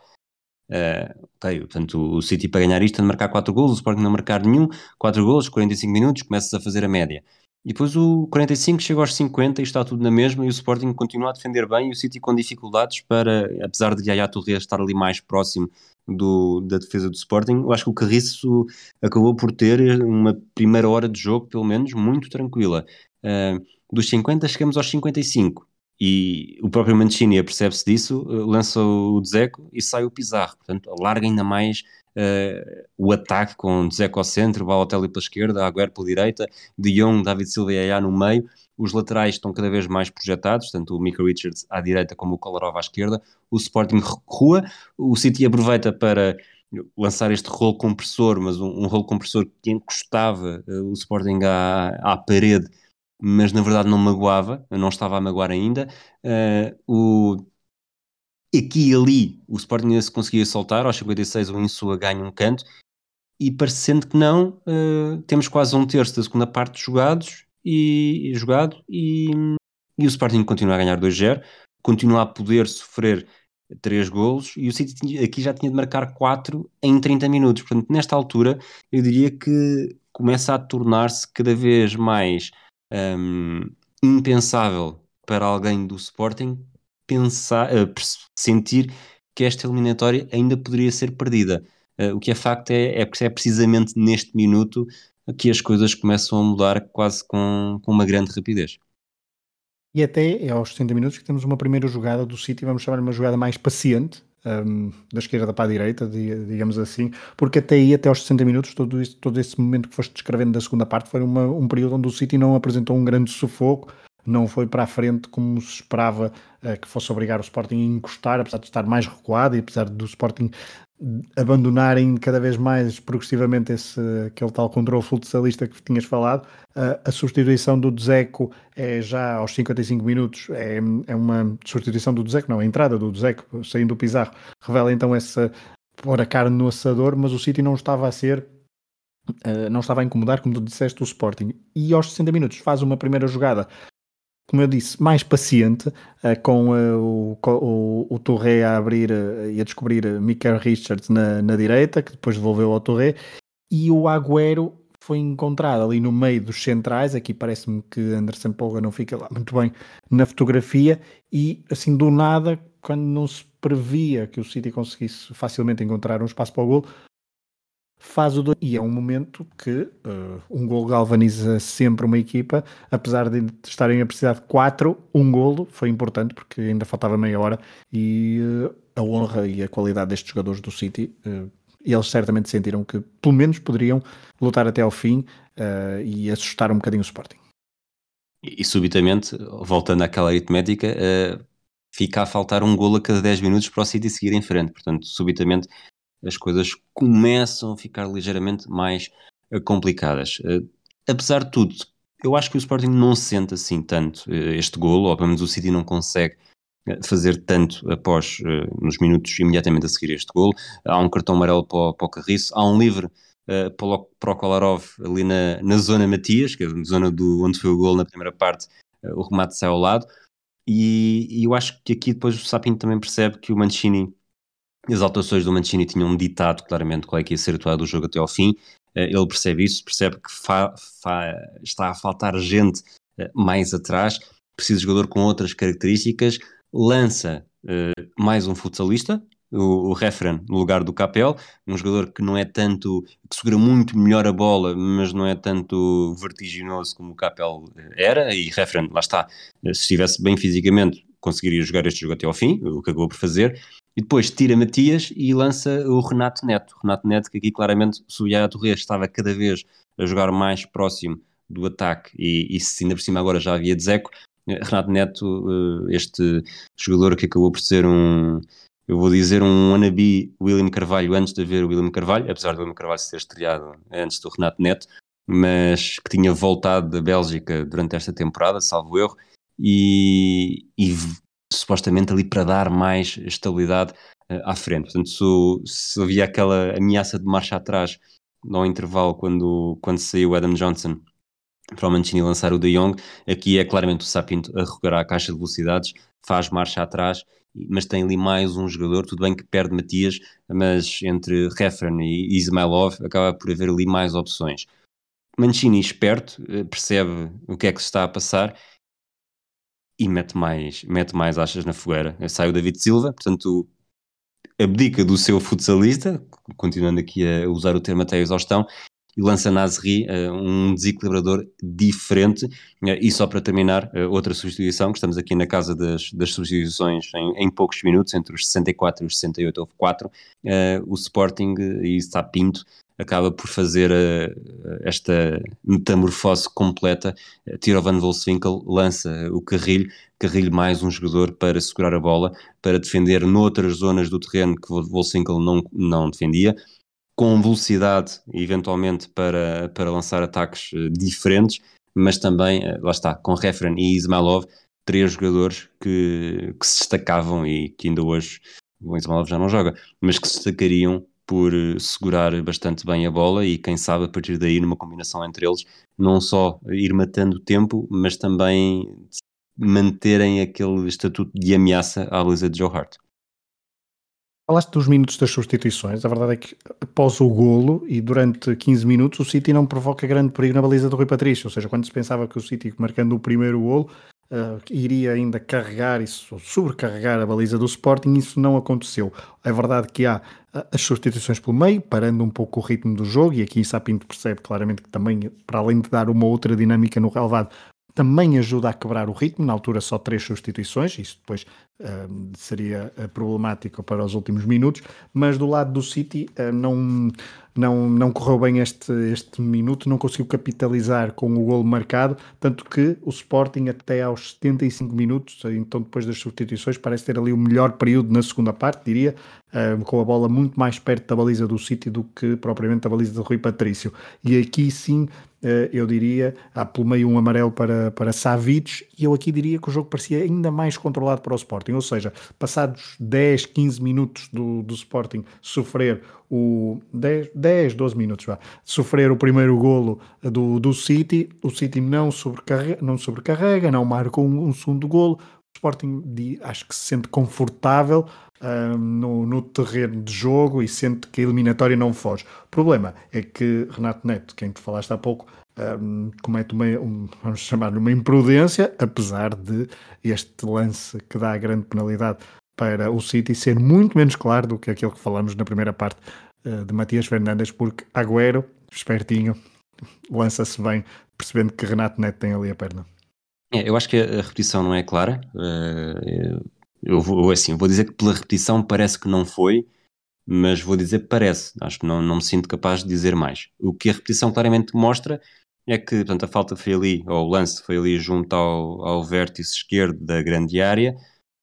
Uh, portanto, o City para ganhar isto tem de marcar 4 golos, o Sporting não marcar nenhum, 4 golos, 45 minutos, começas a fazer a média. E depois o 45 chega aos 50 e está tudo na mesma e o Sporting continua a defender bem e o City com dificuldades para, apesar de Yaya Touré estar ali mais próximo do, da defesa do Sporting, eu acho que o Carriço acabou por ter uma primeira hora de jogo, pelo menos, muito tranquila. Uh, dos 50 chegamos aos 55 e o próprio Mancini apercebe-se disso, lança o Dzeko e sai o Pizarro, portanto alarga ainda mais uh, o ataque com Dzeko ao centro, Balotelli pela esquerda, Agüero pela direita, De Jong, David Silva e Aya no meio, os laterais estão cada vez mais projetados, tanto o Mika Richards à direita como o Kolarov à esquerda, o Sporting recua, o City aproveita para lançar este rolo compressor, mas um, um rolo compressor que encostava uh, o Sporting à, à parede, mas na verdade não magoava, não estava a magoar ainda. Uh, o aqui e ali o Sporting se conseguia soltar, aos 56 o Insua ganha um canto, e parecendo que não, uh, temos quase um terço da segunda parte jogados e, jogado e, e o Sporting continua a ganhar 2-0, continua a poder sofrer 3 golos e o City aqui já tinha de marcar 4 em 30 minutos. Portanto, nesta altura, eu diria que começa a tornar-se cada vez mais um, impensável para alguém do Sporting pensar, uh, sentir que esta eliminatória ainda poderia ser perdida. Uh, o que é facto é, é, é precisamente neste minuto que as coisas começam a mudar quase com, com uma grande rapidez. E até é aos 60 minutos que temos uma primeira jogada do City, vamos chamar uma jogada mais paciente, um, da esquerda para a direita, digamos assim, porque até aí, até aos 60 minutos, todo, isso, todo esse momento que foste descrevendo da segunda parte foi uma, um período onde o City não apresentou um grande sufoco, não foi para a frente como se esperava uh, que fosse obrigar o Sporting a encostar, apesar de estar mais recuado e apesar do Sporting abandonarem cada vez mais progressivamente esse, aquele tal controle futsalista que tinhas falado, a substituição do Dzeko é já aos 55 minutos, é, é uma substituição do Dzeko, não, a entrada do Dzeko saindo do Pizarro, revela então essa pôr a carne no assador, mas o City não estava a ser Uh, não estava a incomodar, como tu disseste, o Sporting. E aos 60 minutos faz uma primeira jogada como eu disse, mais paciente, uh, com uh, o, o, o Torre a abrir uh, e a descobrir Michael Richards na, na direita, que depois devolveu ao Torre, e o Agüero foi encontrado ali no meio dos centrais, aqui parece-me que Anderson Polga não fica lá muito bem na fotografia, e assim do nada, quando não se previa que o City conseguisse facilmente encontrar um espaço para o gol, faz o 2 e é um momento que uh, um gol galvaniza sempre uma equipa, apesar de estarem a precisar de 4, um golo foi importante porque ainda faltava meia hora. E uh, a honra e a qualidade destes jogadores do City, uh, eles certamente sentiram que pelo menos poderiam lutar até ao fim e assustar um bocadinho o Sporting. E, e subitamente, voltando àquela aritmética, fica a faltar um golo a cada 10 minutos para o City seguir em frente, portanto, subitamente as coisas começam a ficar ligeiramente mais uh, complicadas. Uh, apesar de tudo, eu acho que o Sporting não sente assim tanto uh, este golo, ou pelo menos o City não consegue fazer tanto após, nos minutos imediatamente a seguir este golo. Há um cartão amarelo para, para o Carriço, há um livre para, para o Kolarov ali na, na zona Matias, que é a zona do, onde foi o golo na primeira parte, o remate sai ao lado. E, e, eu acho que aqui depois o Sapinto também percebe que o Mancini as alterações do Mancini tinham ditado claramente qual é que ia ser atuado o jogo até ao fim. Eh, ele percebe isso, percebe que está a faltar gente eh, mais atrás, precisa de jogador com outras características, lança uh, mais um futsalista, o, o no lugar do Capel, um jogador que não é tanto, que segura muito melhor a bola, mas não é tanto vertiginoso como o Capel era, e Referen, lá está, se estivesse bem fisicamente, conseguiria jogar este jogo até ao fim, o que acabou por fazer, e depois tira Matias e lança o Renato Neto. Renato Neto, que aqui claramente subia a Torres, estava cada vez a jogar mais próximo do ataque e, e se ainda por cima agora já havia Dzeko, eh, Renato Neto, eh, este jogador que acabou por ser um, eu vou dizer um wannabe William Carvalho antes de haver o William Carvalho, apesar do William Carvalho ser estreado antes do Renato Neto, mas que tinha voltado da Bélgica durante esta temporada, salvo erro, e, e supostamente ali para dar mais estabilidade uh, à frente. Portanto, se, se havia aquela ameaça de marcha atrás no intervalo quando, quando saiu Adam Johnson para o Mancini lançar o De Jong, aqui é claramente o Sapinto a recuperar a caixa de velocidades, faz marcha atrás, mas tem ali mais um jogador, tudo bem que perde Matias, mas entre Referen e Ismailov acaba por haver ali mais opções. Mancini esperto, eh, percebe o que é que se está a passar e mete mais, mete mais achas na fogueira. Sai o David Silva, portanto, abdica do seu futsalista, continuando aqui a usar o termo até a exaustão, e lança Nasri, uh, um desequilibrador diferente. Uh, e só para terminar, uh, outra substituição, que estamos aqui na casa das, das substituições em, em, poucos minutos, entre os 64 e os 68 houve 4. o Sporting e está Pinto acaba por fazer uh, esta metamorfose completa. Uh, Tiro Van Volswinkel lança o Carrilho, Carrilho mais um jogador para segurar a bola, para defender noutras zonas do terreno que Volswinkel não, não defendia, com velocidade, eventualmente, para, para lançar ataques uh, diferentes, mas também, lá está, com Referen e Ismailov, três jogadores que, que se destacavam e que ainda hoje, o Ismailov já não joga, mas que se destacariam por eh, segurar bastante bem a bola e quem sabe a partir daí numa combinação entre eles não só ir matando tempo, mas também manterem aquele estatuto de ameaça à baliza de Joe Hart. Falaste dos minutos das substituições, a verdade é que após o golo e durante 15 minutos o City não provoca grande perigo na baliza do Rui Patrício, ou seja, quando se pensava que o City marcando o primeiro golo uh, iria ainda carregar isso, sobrecarregar a baliza do Sporting, isso não aconteceu. É verdade que há uh, as substituições pelo meio, parando um pouco o ritmo do jogo, e aqui Sapinto percebe claramente que também, para além de dar uma outra dinâmica no relevado, também ajuda a quebrar o ritmo, na altura só três substituições, isso depois uh, seria uh, problemático para os últimos minutos, mas do lado do City uh, não, não, não correu bem este, este minuto, não conseguiu capitalizar com o golo marcado, tanto que o Sporting até aos 75 minutos, então depois das substituições, parece ter ali o melhor período na segunda parte, diria, com a bola muito mais perto da baliza do City do que propriamente a baliza de Rui Patrício. E aqui sim eh, eu diria, há pelo meio um amarelo para, para Savic, e eu aqui diria que o jogo parecia ainda mais controlado para o Sporting, ou seja, passados 10, 15 minutos do, do Sporting sofrer o 10, 10 12 minutos, vá, sofrer o primeiro golo do, do City, o City não sobrecarrega, não, sobrecarrega, não marca um, um segundo golo, o Sporting acho que se sente confortável no, no, terreno de jogo e sente que a eliminatória não foge. O problema é que Renato Neto, quem tu falaste há pouco, comete uma, um, vamos chamar uma imprudência, apesar de este lance que dá a grande penalidade para o City ser muito menos claro do que aquilo que falamos na primeira parte uh, de Matias Fernandes, porque Agüero, espertinho, lança-se bem, percebendo que Renato Neto tem ali a perna. É, eu acho que a repetição não é clara. Uh, eu vou, assim, vou dizer que pela repetição parece que não foi, mas vou dizer parece. Acho que não, não me sinto capaz de dizer mais. O que a repetição claramente mostra é que portanto, a falta foi ali, ou o lance foi ali junto ao, ao vértice esquerdo da grande área.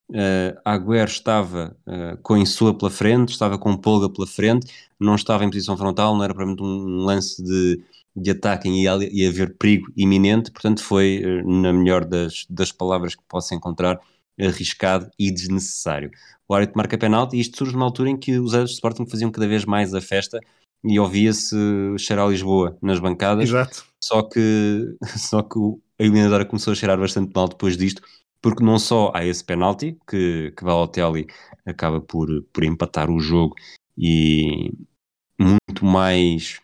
Uh, Agüero estava uh, com Insua pela frente, estava com Polga pela frente, não estava em posição frontal, não era provavelmente um lance de, de ataque e ia, haver perigo iminente, portanto foi, uh, na melhor das, das palavras que possa encontrar, arriscado e desnecessário. O árbitro marca penalti e isto surge numa altura em que os adeptos de Sporting faziam cada vez mais a festa e ouvia-se cheirar Lisboa nas bancadas. Exato. Só que, só que a eliminatória começou a cheirar bastante mal depois disto, porque não só há esse penalti, que, que Balotelli acaba por, por empatar o jogo e muito mais...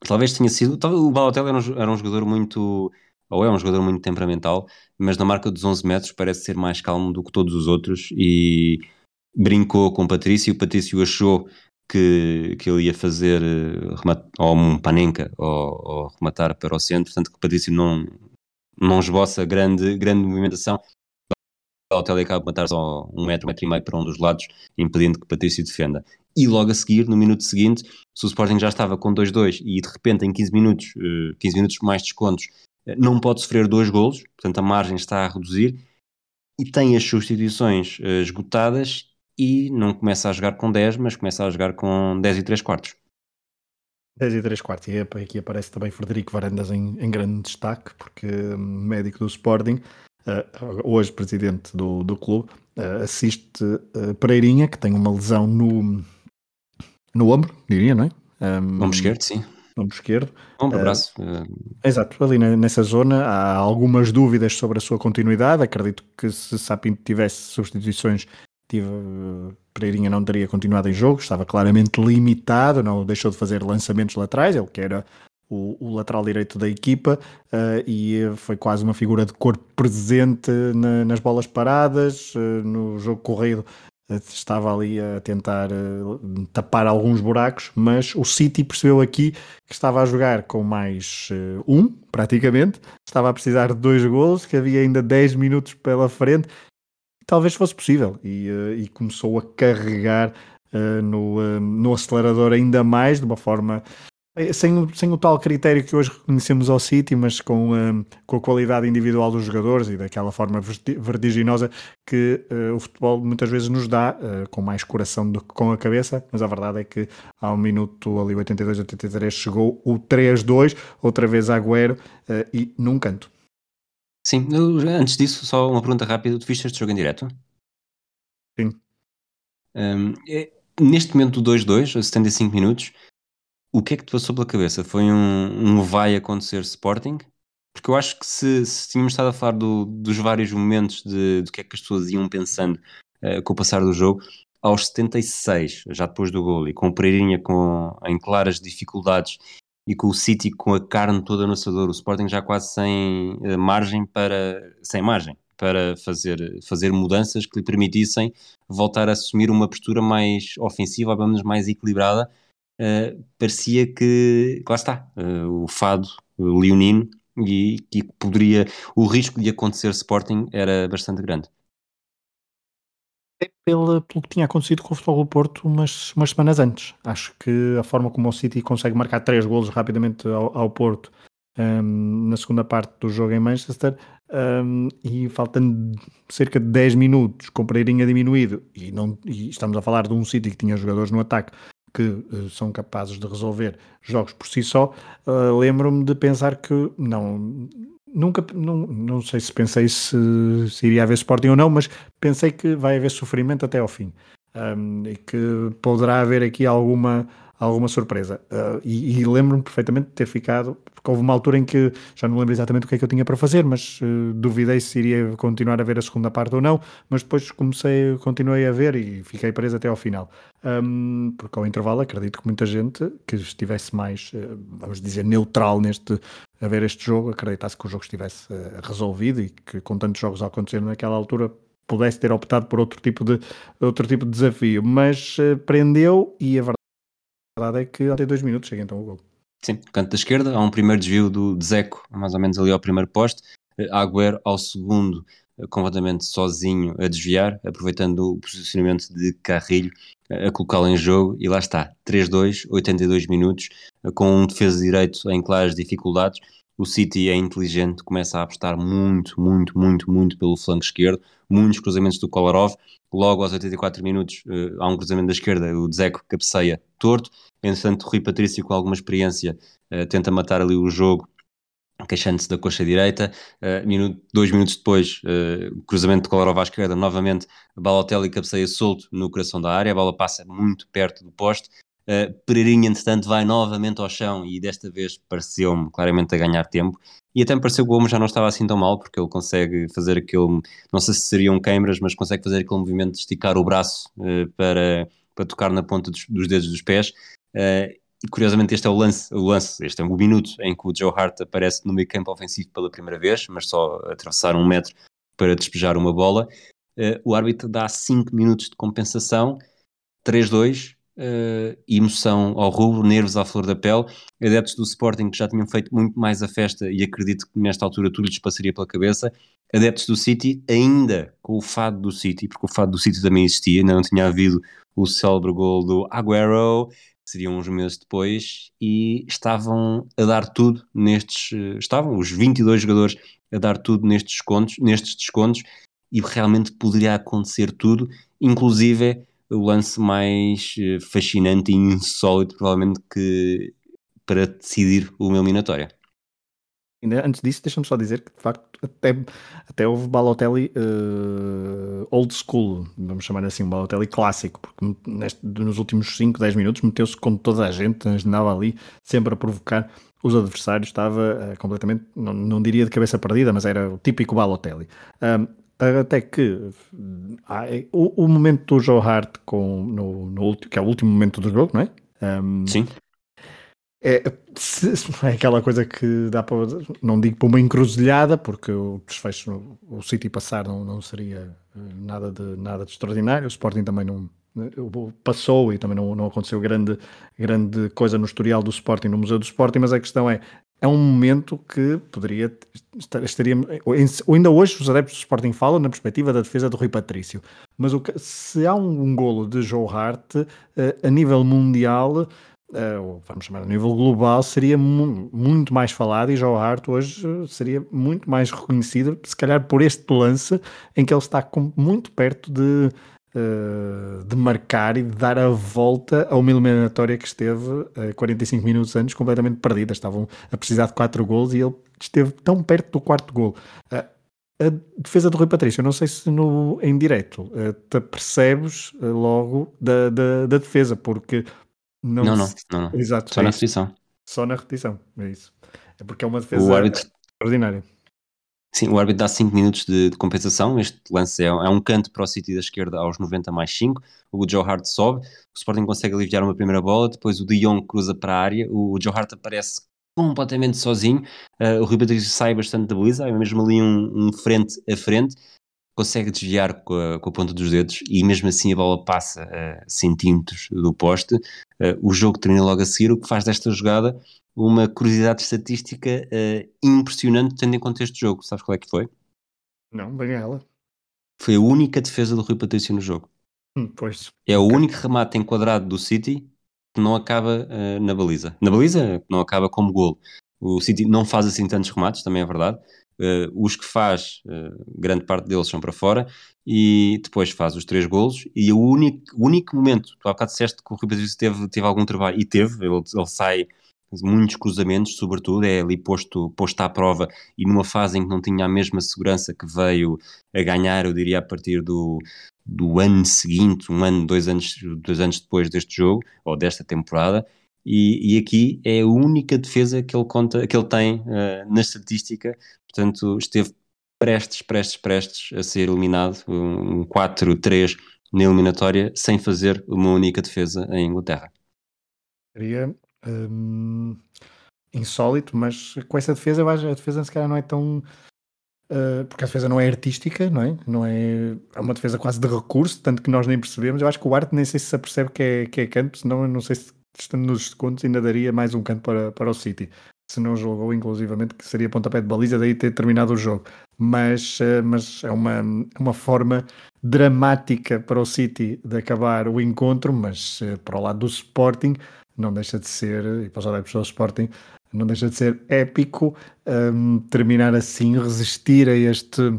Talvez tenha sido... Talvez o Balotelli era um, era um jogador muito ou é um jogador muito temperamental, mas na marca dos 11 metros parece ser mais calmo do que todos os outros e brincou com o Patrício. O Patrício achou que, que ele ia fazer eh, ou um panenca ou, ou rematar para o centro, portanto que o Patrício não, não esboça grande, grande movimentação. O Hotel acaba de matar só um metro, um metro e meio para um dos lados, impedindo que o Patrício defenda. E logo a seguir, no minuto seguinte, se o Sporting já estava com 2-2 e de repente em 15 minutos, 15 eh, minutos mais descontos, não pode sofrer dois golos, portanto a margem está a reduzir e tem as substituições esgotadas e não começa a jogar com 10, mas começa a jogar com 10 e 3 quartos. 10 e 3 quartos, e aqui aparece também Frederico Varandas em, em grande destaque, porque hum, médico do Sporting, uh, hoje presidente do, do clube, uh, assiste uh, Pereirinha, que tem uma lesão no, no ombro, diria, não é? Um, ombro esquerdo, sim ombro esquerdo. Ombro, braço. Uh, exato, ali nessa zona há algumas dúvidas sobre a sua continuidade. Acredito que se Sapinto tivesse substituições, tive, Pereirinha não teria continuado em jogo, estava claramente limitado, não deixou de fazer lançamentos laterais, ele que era o, o lateral direito da equipa uh, e foi quase uma figura de corpo presente na, nas bolas paradas, uh, no jogo corrido estava ali a tentar tapar alguns buracos, mas o City percebeu aqui que estava a jogar com mais um, praticamente, estava a precisar de dois gols, que havia ainda 10 minutos pela frente, talvez fosse possível, e, uh, e começou a carregar no, no acelerador ainda mais, de uma forma sem, sem o tal critério que hoje reconhecemos ao City, mas com, um, com a qualidade individual dos jogadores e daquela forma vertiginosa que uh, o futebol muitas vezes nos dá, uh, com mais coração do que com a cabeça, mas a verdade é que ao minuto ali 82, 83 chegou o 3-2, outra vez Agüero uh, e num canto. Sim, antes disso, só uma pergunta rápida, tu viste este jogo em direto? Sim. Um, é, neste momento do 2-2, a 75 minutos, o que é que te passou pela cabeça? Foi um, um vai acontecer Sporting? Porque eu acho que se, se tínhamos estado a falar do, dos vários momentos de, do que é que as pessoas iam pensando uh, com o passar do jogo, aos 76, já depois do gol, e com o Pereirinha com, em claras dificuldades e com o City com a carne toda no assador, o Sporting já quase sem uh, margem para sem margem para fazer, fazer mudanças que lhe permitissem voltar a assumir uma postura mais ofensiva, pelo menos mais equilibrada. Uh, parecia que, lá está, uh, o fado leonino e que poderia, o risco de acontecer Sporting era bastante grande. É pelo, que tinha acontecido com o Futebol do Porto umas, umas semanas antes. Acho que a forma como o City consegue marcar três golos rapidamente ao, ao Porto um, na segunda parte do jogo em Manchester um, e faltando cerca de 10 minutos com Pereirinha diminuído e, não, e estamos a falar de um City que tinha jogadores no ataque que uh, são capazes de resolver jogos por si só, uh, lembro-me de pensar que não nunca, não, não sei se pensei se, se, iria haver Sporting ou não, mas pensei que vai haver sofrimento até ao fim um, e que poderá haver aqui alguma alguma surpresa. Uh, e, e lembro-me perfeitamente de ter ficado, porque houve uma altura em que já não lembro exatamente o que é que eu tinha para fazer, mas uh, duvidei se iria continuar a ver a segunda parte ou não, mas depois comecei, continuei a ver e fiquei preso até ao final. Um, porque ao intervalo acredito que muita gente que estivesse mais, uh, vamos dizer, neutral neste a ver este jogo, acreditasse que o jogo estivesse resolvido e que com tantos jogos a acontecer naquela altura pudesse ter optado por outro tipo de, outro tipo de desafio, mas uh, prendeu e a verdade é que até dois minutos chega então o gol. Sim, canto da esquerda, há um primeiro desvio do Zeco, mais ou menos ali ao primeiro poste, eh, Agüero ao segundo, completamente sozinho a desviar, aproveitando o posicionamento de Carrilho, eh, a colocá-lo em jogo, e lá está, 3-2, 82 minutos, com um defesa direito em claras dificuldades, o City é inteligente, começa a apostar muito, muito, muito, muito pelo flanco esquerdo, muitos cruzamentos do Kolarov, logo aos 84 minutos uh, há um cruzamento da esquerda, o Dzeko cabeceia torto, entretanto Rui Patrício com alguma experiência tenta matar ali o jogo, queixando-se da coxa direita, uh, minuto, dois minutos depois, uh, cruzamento de Kolarov à esquerda, novamente Balotelli cabeceia solto no coração da área, a bola passa muito perto do poste, Uh, Pereirinha, entretanto, vai novamente ao chão e desta vez pareceu-me claramente a ganhar tempo. E até me pareceu que o Gomes já não estava assim tão mal, porque ele consegue fazer aquele, não sei se seriam queimbras, mas consegue fazer aquele movimento de esticar o braço uh, para, para tocar na ponta dos, dos dedos dos pés. Uh, curiosamente este é o lance, o lance, este é o minuto em que o Joe Hart aparece no meio campo ofensivo pela primeira vez, mas só atravessar um metro para despejar uma bola. o árbitro dá 5 minutos de compensação, 3-2, uh, emoção ao rubro, nervos à flor da pele. Adeptos do Sporting que já tinham feito muito mais a festa e acredito que nesta altura tudo lhes passaria pela cabeça. Adeptos do City, ainda com o fado do City, porque o fado do City também existia, ainda não tinha havido o célebre gol do Aguero, seriam uns meses depois, e estavam a dar tudo nestes, eh, estavam os 22 jogadores a dar tudo nestes descontos, nestes descontos, e realmente poderia acontecer tudo, inclusive o lance mais eh, fascinante e insólito, provavelmente, que para decidir uma eliminatória. Antes disso, deixa-me só dizer que de facto até, até houve Balotelli uh, old school, vamos chamar assim, um Balotelli clássico, porque neste, nos últimos 5, 10 minutos meteu-se com toda a gente, andava ali sempre a provocar os adversários, estava uh, completamente, não, não diria de cabeça perdida, mas era o típico Balotelli. Um, até que ah, é, o, o, momento do Joe Hart com, no, no, que é o último momento do jogo, não é? Um, Sim. É, é aquela coisa que dá para, não digo para uma encruzilhada, porque o desfecho, o City passar não, não seria eh, nada de, nada de extraordinário, o Sporting também não eh, passou e também não, não aconteceu grande, grande coisa no historial do Sporting, no Museu do Sporting, mas a questão é, é um momento que poderia estaria ou ainda hoje os adeptos do Sporting falam na perspectiva da defesa do Rui Patrício. Mas o se há um, um golo de Joe Hart uh, a nível mundial ou vamos chamar a nível global seria mu muito mais falado e Joe Hart hoje seria muito mais reconhecido se calhar por este lance em que ele está muito perto de eh, de marcar e de dar a volta a uma eliminatória que esteve uh, 45 minutos antes completamente perdida. Estavam a precisar de 4 gols e ele esteve tão perto do quarto gol. Uh, a defesa do Rui Patrício, eu não sei se no, em direto uh, te percebes uh, logo da, da, da, defesa, porque não, não, não, não, não. Exato, só é na repetição. Só na repetição, é isso. É porque é uma defesa árbitro... extraordinária. Sim, o árbitro dá 5 minutos de, de, compensação. Este lance é, é, um canto para o City da esquerda aos 90 mais 5. O Joe Hart sobe, o Sporting consegue aliviar uma primeira bola, depois o De Jong cruza para a área, o Joe Hart aparece completamente sozinho. Uh, o Rui Patrício sai bastante da baliza, é mesmo ali um, um, frente a frente, consegue desviar com a, com a, ponta dos dedos e mesmo assim a bola passa a centímetros do poste. Uh, o jogo termina logo a seguir, o que faz desta jogada uma curiosidade estatística uh, impressionante tendo em conta este jogo. Sabes qual é que foi? Não, bem ela. Foi a única defesa do Rui Patrício no jogo. Hum, pois. É o único remate enquadrado do City que não acaba uh, na baliza. Na baliza, não acaba como gol. O City não faz assim tantos remates, também é verdade. Uh, os que faz, uh, grande parte deles são para fora, e depois faz os três golos. E o único, único momento, tu há bocado disseste que o Rui Patrício teve, teve algum trabalho, e teve, ele, ele sai muitos cruzamentos, sobretudo, é ali posto, posto à prova e numa fase em que não tinha a mesma segurança que veio a ganhar, eu diria, a partir do, do ano seguinte, um ano, dois anos, dois anos depois deste jogo, ou desta temporada, e, e aqui é a única defesa que ele conta, que ele tem uh, na estatística, portanto esteve prestes, prestes, prestes a ser eliminado, um 4-3 na eliminatória, sem fazer uma única defesa em Inglaterra. Seria hum, insólito, mas com essa defesa, eu acho a defesa se calhar não é tão Uh, porque a defesa não é artística, não é? Não é, é uma defesa quase de recurso, tanto que nós nem percebemos. Eu acho que o Arte nem sei se se apercebe que é, que é canto, senão não sei se estando nos descontos ainda daria mais um canto para, para o City. Se não jogou, inclusivamente, que seria pontapé de baliza, daí ter terminado o jogo. Mas, uh, mas é uma, uma forma dramática para o City de acabar o encontro, mas uh, para o lado do Sporting não deixa de ser, e para os adeptos do Sporting, não deixa de ser épico um, terminar assim, resistir a este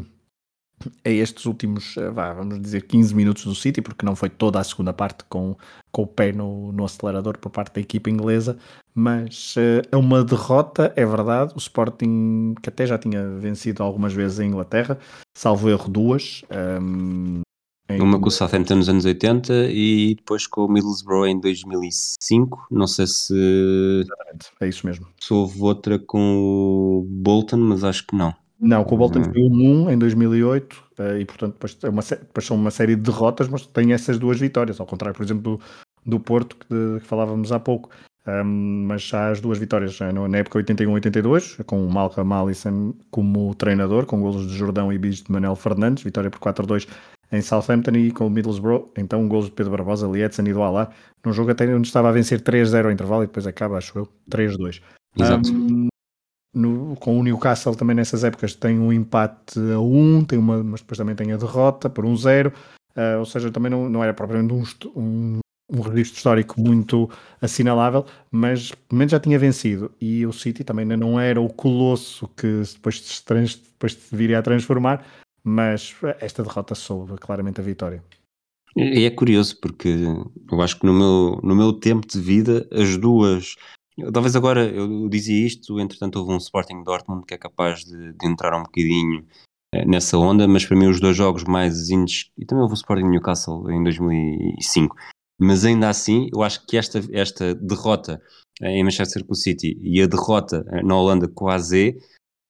a estes últimos, eh, vá, vamos dizer, 15 minutos do City, porque não foi toda a segunda parte com, com o pé no, no acelerador por parte da equipa inglesa, mas uh, é uma derrota, é verdade. O Sporting, que até já tinha vencido algumas vezes em Inglaterra, salvo erro duas, um, em... Uma com o Southampton nos anos 80 e depois com o Middlesbrough em 2005. Não sei se. Exatamente, é isso mesmo. Se houve outra com o Bolton, mas acho que não. Não, com o Bolton foi um 1 em 2008 eh, e, portanto, depois, é uma, depois são uma série de derrotas, mas tem essas duas vitórias, ao contrário, por exemplo, do, do Porto, que, de, que falávamos há pouco. Um, mas já as duas vitórias na época 81-82, com o Malcolm Allison como treinador, com golos de Jordão e bis de Manuel Fernandes, vitória por 4-2 em Southampton e com o Middlesbrough, então golos de Pedro Barbosa, Lietzen e do Alá, num jogo até onde estava a vencer 3-0 ao intervalo e depois acaba, acho eu, 3-2. Exato. Um, no, com o Newcastle também nessas épocas tem um empate a 1, tem uma, mas depois também tem a derrota por 1-0, uh, ou seja, também não, não era propriamente um, um, um registro histórico muito assinalável, mas pelo menos já tinha vencido. E o City também ainda não era o colosso que depois se, trans, depois se viria a transformar, mas esta derrota soube claramente a vitória. E é curioso porque eu acho que no meu, no meu tempo de vida as duas talvez agora eu dizia isto, entretanto houve um Sporting Dortmund que é capaz de, de entrar um bocadinho eh, nessa onda, mas para mim os dois jogos mais índices, e também houve o Sporting Newcastle em 2005, mas ainda assim eu acho que esta, esta derrota em Manchester City e a derrota eh, na Holanda com a AZ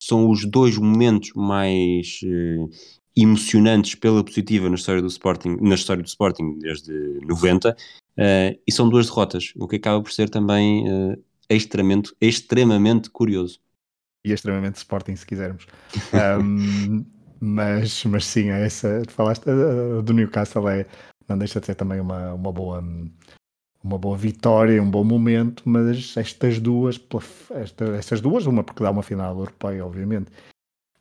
são os dois momentos mais uh, emocionantes pela positiva na história do Sporting, na história do Sporting desde 90, uh, eh, e são duas derrotas, o que acaba por ser também uh, extremamente, extremamente curioso. E extremamente Sporting, se quisermos. um, mas, mas sim, é essa, falaste do Newcastle, é, não deixa de ser também uma, uma boa uma boa vitória, um bom momento, mas estas duas, esta, estas duas, uma porque dá uma final europeia, obviamente,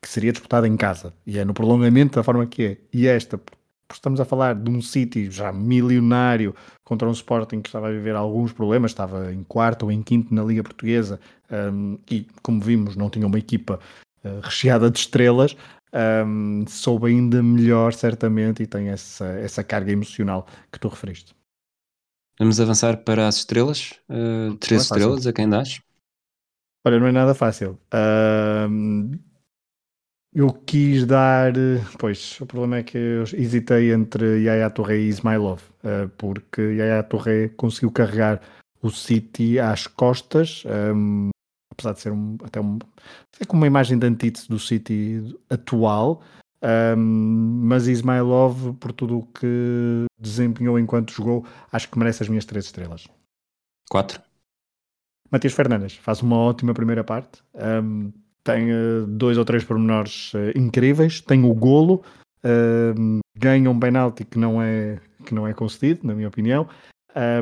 que seria disputada em casa, e é no prolongamento da forma que é, e esta, porque estamos a falar de um City já milionário contra um Sporting que estava a viver alguns problemas, estava em quarto ou em quinto na Liga Portuguesa, um, e como vimos, não tinha uma equipa uh, recheada de estrelas, um, soube ainda melhor, certamente, e tem essa, essa carga emocional que tu referiste. Vamos avançar para as estrelas. Uh, três é estrelas, a quem dás? Olha, não é nada fácil. Uh, eu quis dar. Pois, o problema é que eu hesitei entre Yaya Touré e Ismailov, uh, porque Yaya Touré conseguiu carregar o City às costas, um, apesar de ser um, até um, é como uma imagem de antítese do City atual, um, mas Ismailov, por tudo o que desempenhou enquanto jogou, acho que merece as minhas três estrelas. Quatro? Matias Fernandes faz uma ótima primeira parte, um, tem uh, dois ou três pormenores uh, incríveis, tem o golo, uh, ganha um penalti que não é que não é concedido, na minha opinião,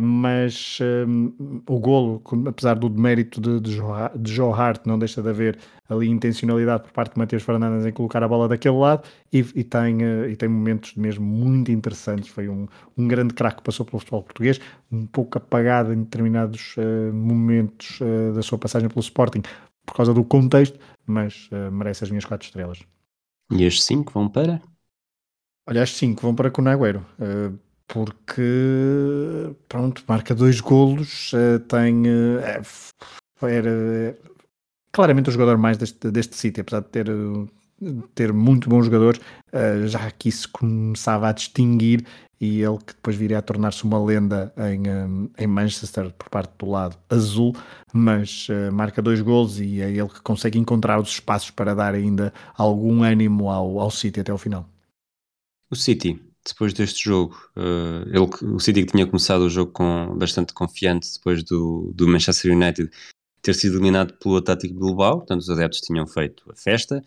mas o golo, apesar do demérito de, de, Joe, Hart, não deixa de haver ali intencionalidade por parte de Matheus Fernandes em colocar a bola daquele lado e, e tem, e tem momentos mesmo muito interessantes. Foi um, um grande craque que passou pelo futebol português, um pouco apagado em determinados momentos da sua passagem pelo Sporting por causa do contexto, mas merece as minhas quatro estrelas. E as cinco vão para? Olha, as cinco vão para Conagüero. Uh, porque pronto, marca dois golos, uh, tem uh, era claramente o jogador mais deste, deste sítio, apesar de ter, ter muito bons jogadores, uh, já aqui se começava a distinguir e ele que depois viria a tornar-se uma lenda em, um, em Manchester por parte do lado azul, mas marca dois golos e é ele que consegue encontrar os espaços para dar ainda algum ânimo ao, ao City até o final. O City depois deste jogo, uh, ele, o City que tinha começado o jogo com bastante confiante depois do, do Manchester United ter sido eliminado pelo Atlético Bilbao, portanto os adeptos tinham feito a festa,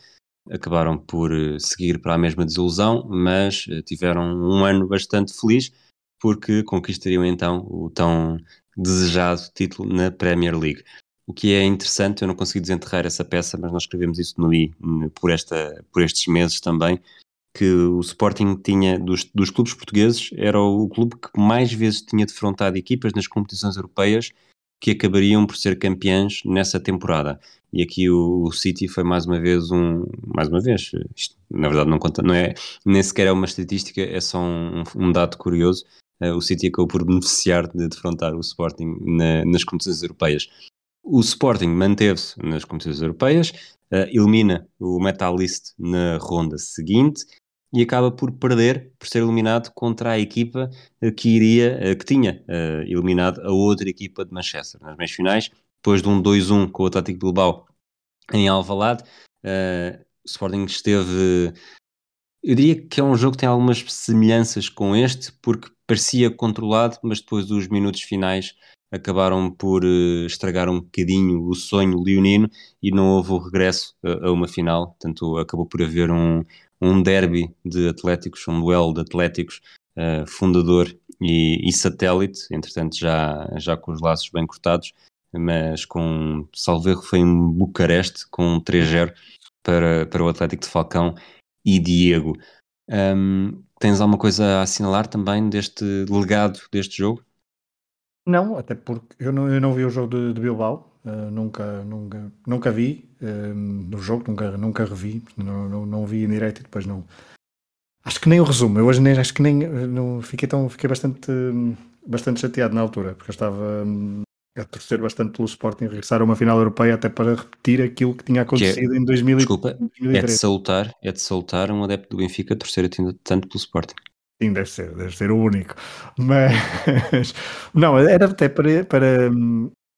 acabaram por uh, seguir para a mesma desilusão, mas uh, tiveram um ano bastante feliz porque conquistariam então o tão desejado título na Premier League. O que é interessante, eu não consegui desenterrar essa peça, mas nós escrevemos isso no I por, esta, por estes meses também, que o Sporting tinha, dos, dos clubes portugueses, era o clube que mais vezes tinha defrontado equipas nas competições europeias que acabariam por ser campeãs nessa temporada. E aqui o, o, City foi mais uma vez um, mais uma vez, isto na verdade não conta, não é, nem sequer é uma estatística, é só um, um dado curioso. Uh, o City acabou por beneficiar de defrontar o Sporting na, nas competições europeias. O Sporting manteve-se nas competições europeias, uh, elimina o Metalist na ronda seguinte e acaba por perder, por ser eliminado contra a equipa uh, que iria, uh, que tinha eliminado a outra equipa de Manchester nas meias finais, depois de um 2-1 com o Atlético Bilbao em Alvalade. o Sporting esteve eu diria que é um jogo que tem algumas semelhanças com este, porque parecia controlado, mas depois dos minutos finais acabaram por uh, estragar um bocadinho o sonho leonino e não houve o regresso a, a uma final, portanto acabou por haver um, um derby de Atléticos, um duelo de Atléticos uh, fundador e, e, satélite, entretanto já, já com os laços bem cortados, mas com, salvo erro, foi em Bucareste com 3-0 para, para o Atlético de Falcão e Diego. Um, tens alguma coisa a assinalar também deste legado deste jogo? Não, até porque eu não, eu não vi o jogo de, de Bilbao, uh, nunca, nunca, nunca vi uh, no jogo, nunca, nunca revi, não, não, não vi em direito e depois não. Acho que nem o resumo, eu hoje nem, acho que nem não, fiquei, tão, fiquei bastante, bastante chateado na altura, porque eu estava um, a torcer bastante pelo Sporting regressar a uma final europeia até para repetir aquilo que tinha acontecido que é, em 2000, desculpa, 2003. É de salutar, é de salutar um adepto do Benfica torcer tanto pelo Sporting. Sim, deve ser, deve ser o único. Mas não, era até para, para,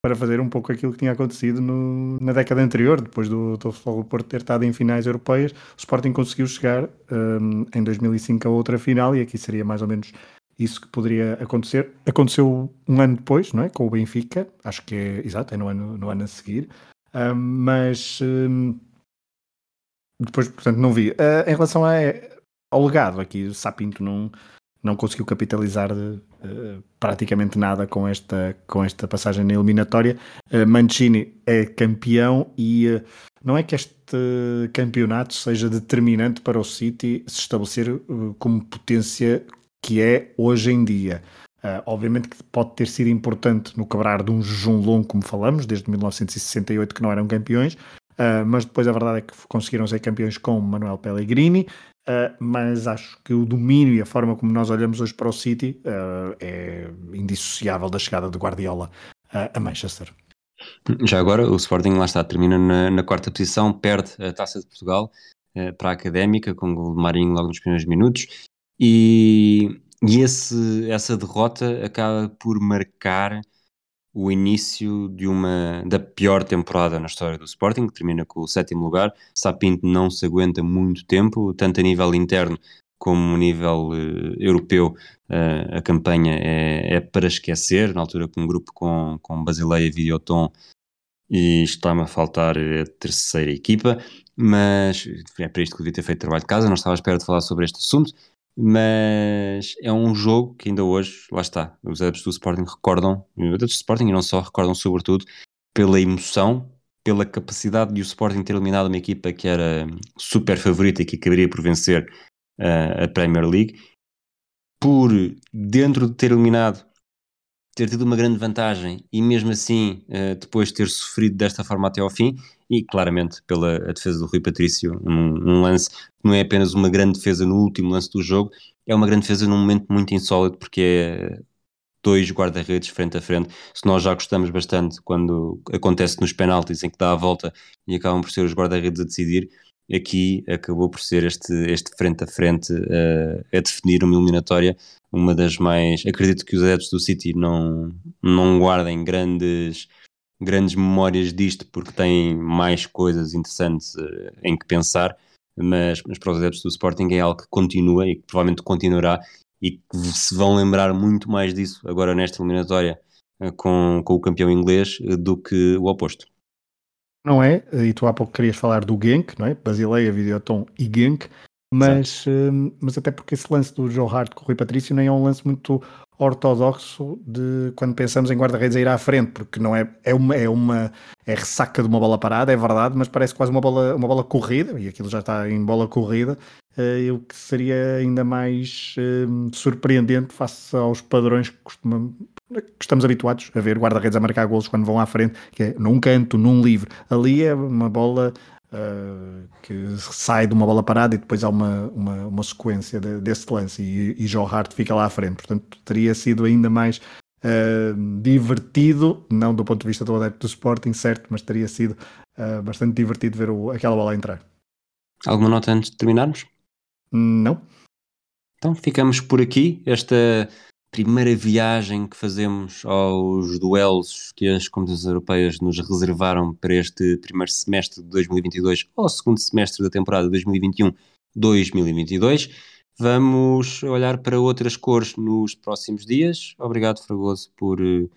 para fazer um pouco aquilo que tinha acontecido no, na década anterior, depois do, do Futebol Porto ter estado em finais europeias, o Sporting conseguiu chegar um, em 2005 a outra final e aqui seria mais ou menos isso que poderia acontecer. Aconteceu um ano depois, não é? Com o Benfica, acho que é exato, é no ano, no ano a seguir, um, mas um, depois, portanto, não vi. Uh, em relação a ao legado aqui. Sapinto não, não conseguiu capitalizar uh, praticamente nada com esta, com esta passagem na eliminatória. Uh, Mancini é campeão e uh, não é que este campeonato seja determinante para o City se estabelecer como potência que é hoje em dia. Obviamente que pode ter sido importante no quebrar de um jejum longo, como falamos, desde 1968 que não eram campeões, mas depois a verdade é que conseguiram ser campeões com Manuel Pellegrini, Uh, mas acho que o domínio e a forma como nós olhamos hoje para o City uh, é indissociável da chegada de Guardiola uh, a Manchester. Já agora, o Sporting lá está, termina na, na quarta posição, perde a taça de Portugal para a Académica, com o Marinho logo nos primeiros minutos, e, e esse, essa derrota acaba por marcar o início de uma da pior temporada na história do Sporting, que termina com o sétimo lugar. Sapinto não se aguenta muito tempo, tanto a nível interno como nível uh, europeu. Uh, a campanha é, é, para esquecer, na altura com um grupo com, com Basileia, Videoton e está-me a faltar a terceira equipa, mas é para isto que devia ter feito trabalho de casa, não estava à espera de falar sobre este assunto, mas é um jogo que ainda hoje, lá está, os adeptos do Sporting recordam, os adeptos do Sporting e não só, recordam sobretudo pela emoção, pela capacidade de o Sporting ter eliminado uma equipa que era super favorita e que acabaria por vencer uh, a Premier League, por dentro de ter eliminado ter tido uma grande vantagem e mesmo assim uh, depois ter sofrido desta forma até ao fim e claramente pela defesa do Rui Patrício, um, lance que não é apenas uma grande defesa no último lance do jogo, é uma grande defesa num momento muito insólito porque é dois guarda-redes frente a frente. Se nós já gostamos bastante quando acontece nos penaltis em que dá a volta e acabam por ser os guarda-redes a decidir, aqui acabou por ser este, este frente a frente uh, a definir uma eliminatória, uma das mais. Acredito que os adeptos do City não, não guardem grandes, grandes memórias disto porque têm mais coisas interessantes uh, em que pensar, mas, mas para os adeptos do Sporting é algo que continua e que provavelmente continuará e que se vão lembrar muito mais disso agora nesta eliminatória uh, com, com o campeão inglês do que o oposto. Não é? E tu há pouco querias falar do Genk, não é? Basileia, Videoton e Genk, mas, hum, mas até porque esse lance do Joe Hart com o Rui Patrício nem é um lance muito ortodoxo de quando pensamos em guarda-redes a ir à frente, porque não é, é uma, é uma é ressaca de uma bola parada, é verdade, mas parece quase uma bola, uma bola corrida, e aquilo já está em bola corrida, o que seria ainda mais uh, surpreendente face aos padrões que, que estamos habituados a ver guarda-redes a marcar golos quando vão à frente, que é num canto, num livre. Ali é uma bola uh, que sai de uma bola parada e depois há uma, uma, uma sequência de, desse lance e, e Joe Hart fica lá à frente. Portanto, teria sido ainda mais uh, divertido, não do ponto de vista do adepto do Sporting, certo, mas teria sido uh, bastante divertido ver o, aquela bola entrar. Alguma nota antes de terminarmos? Não. Então ficamos por aqui. Esta primeira viagem que fazemos aos duelos que as competições europeias nos reservaram para este primeiro semestre de 2022 ou segundo semestre da temporada 2021-2022. Vamos olhar para outras cores nos próximos dias. Obrigado, Fragoso, por, eh,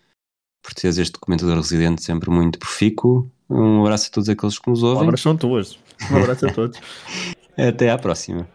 por teres este comentador residente sempre muito profícuo. Um abraço a todos aqueles que nos ouvem. Um abraço a todos. Um abraço a todos. Até à próxima.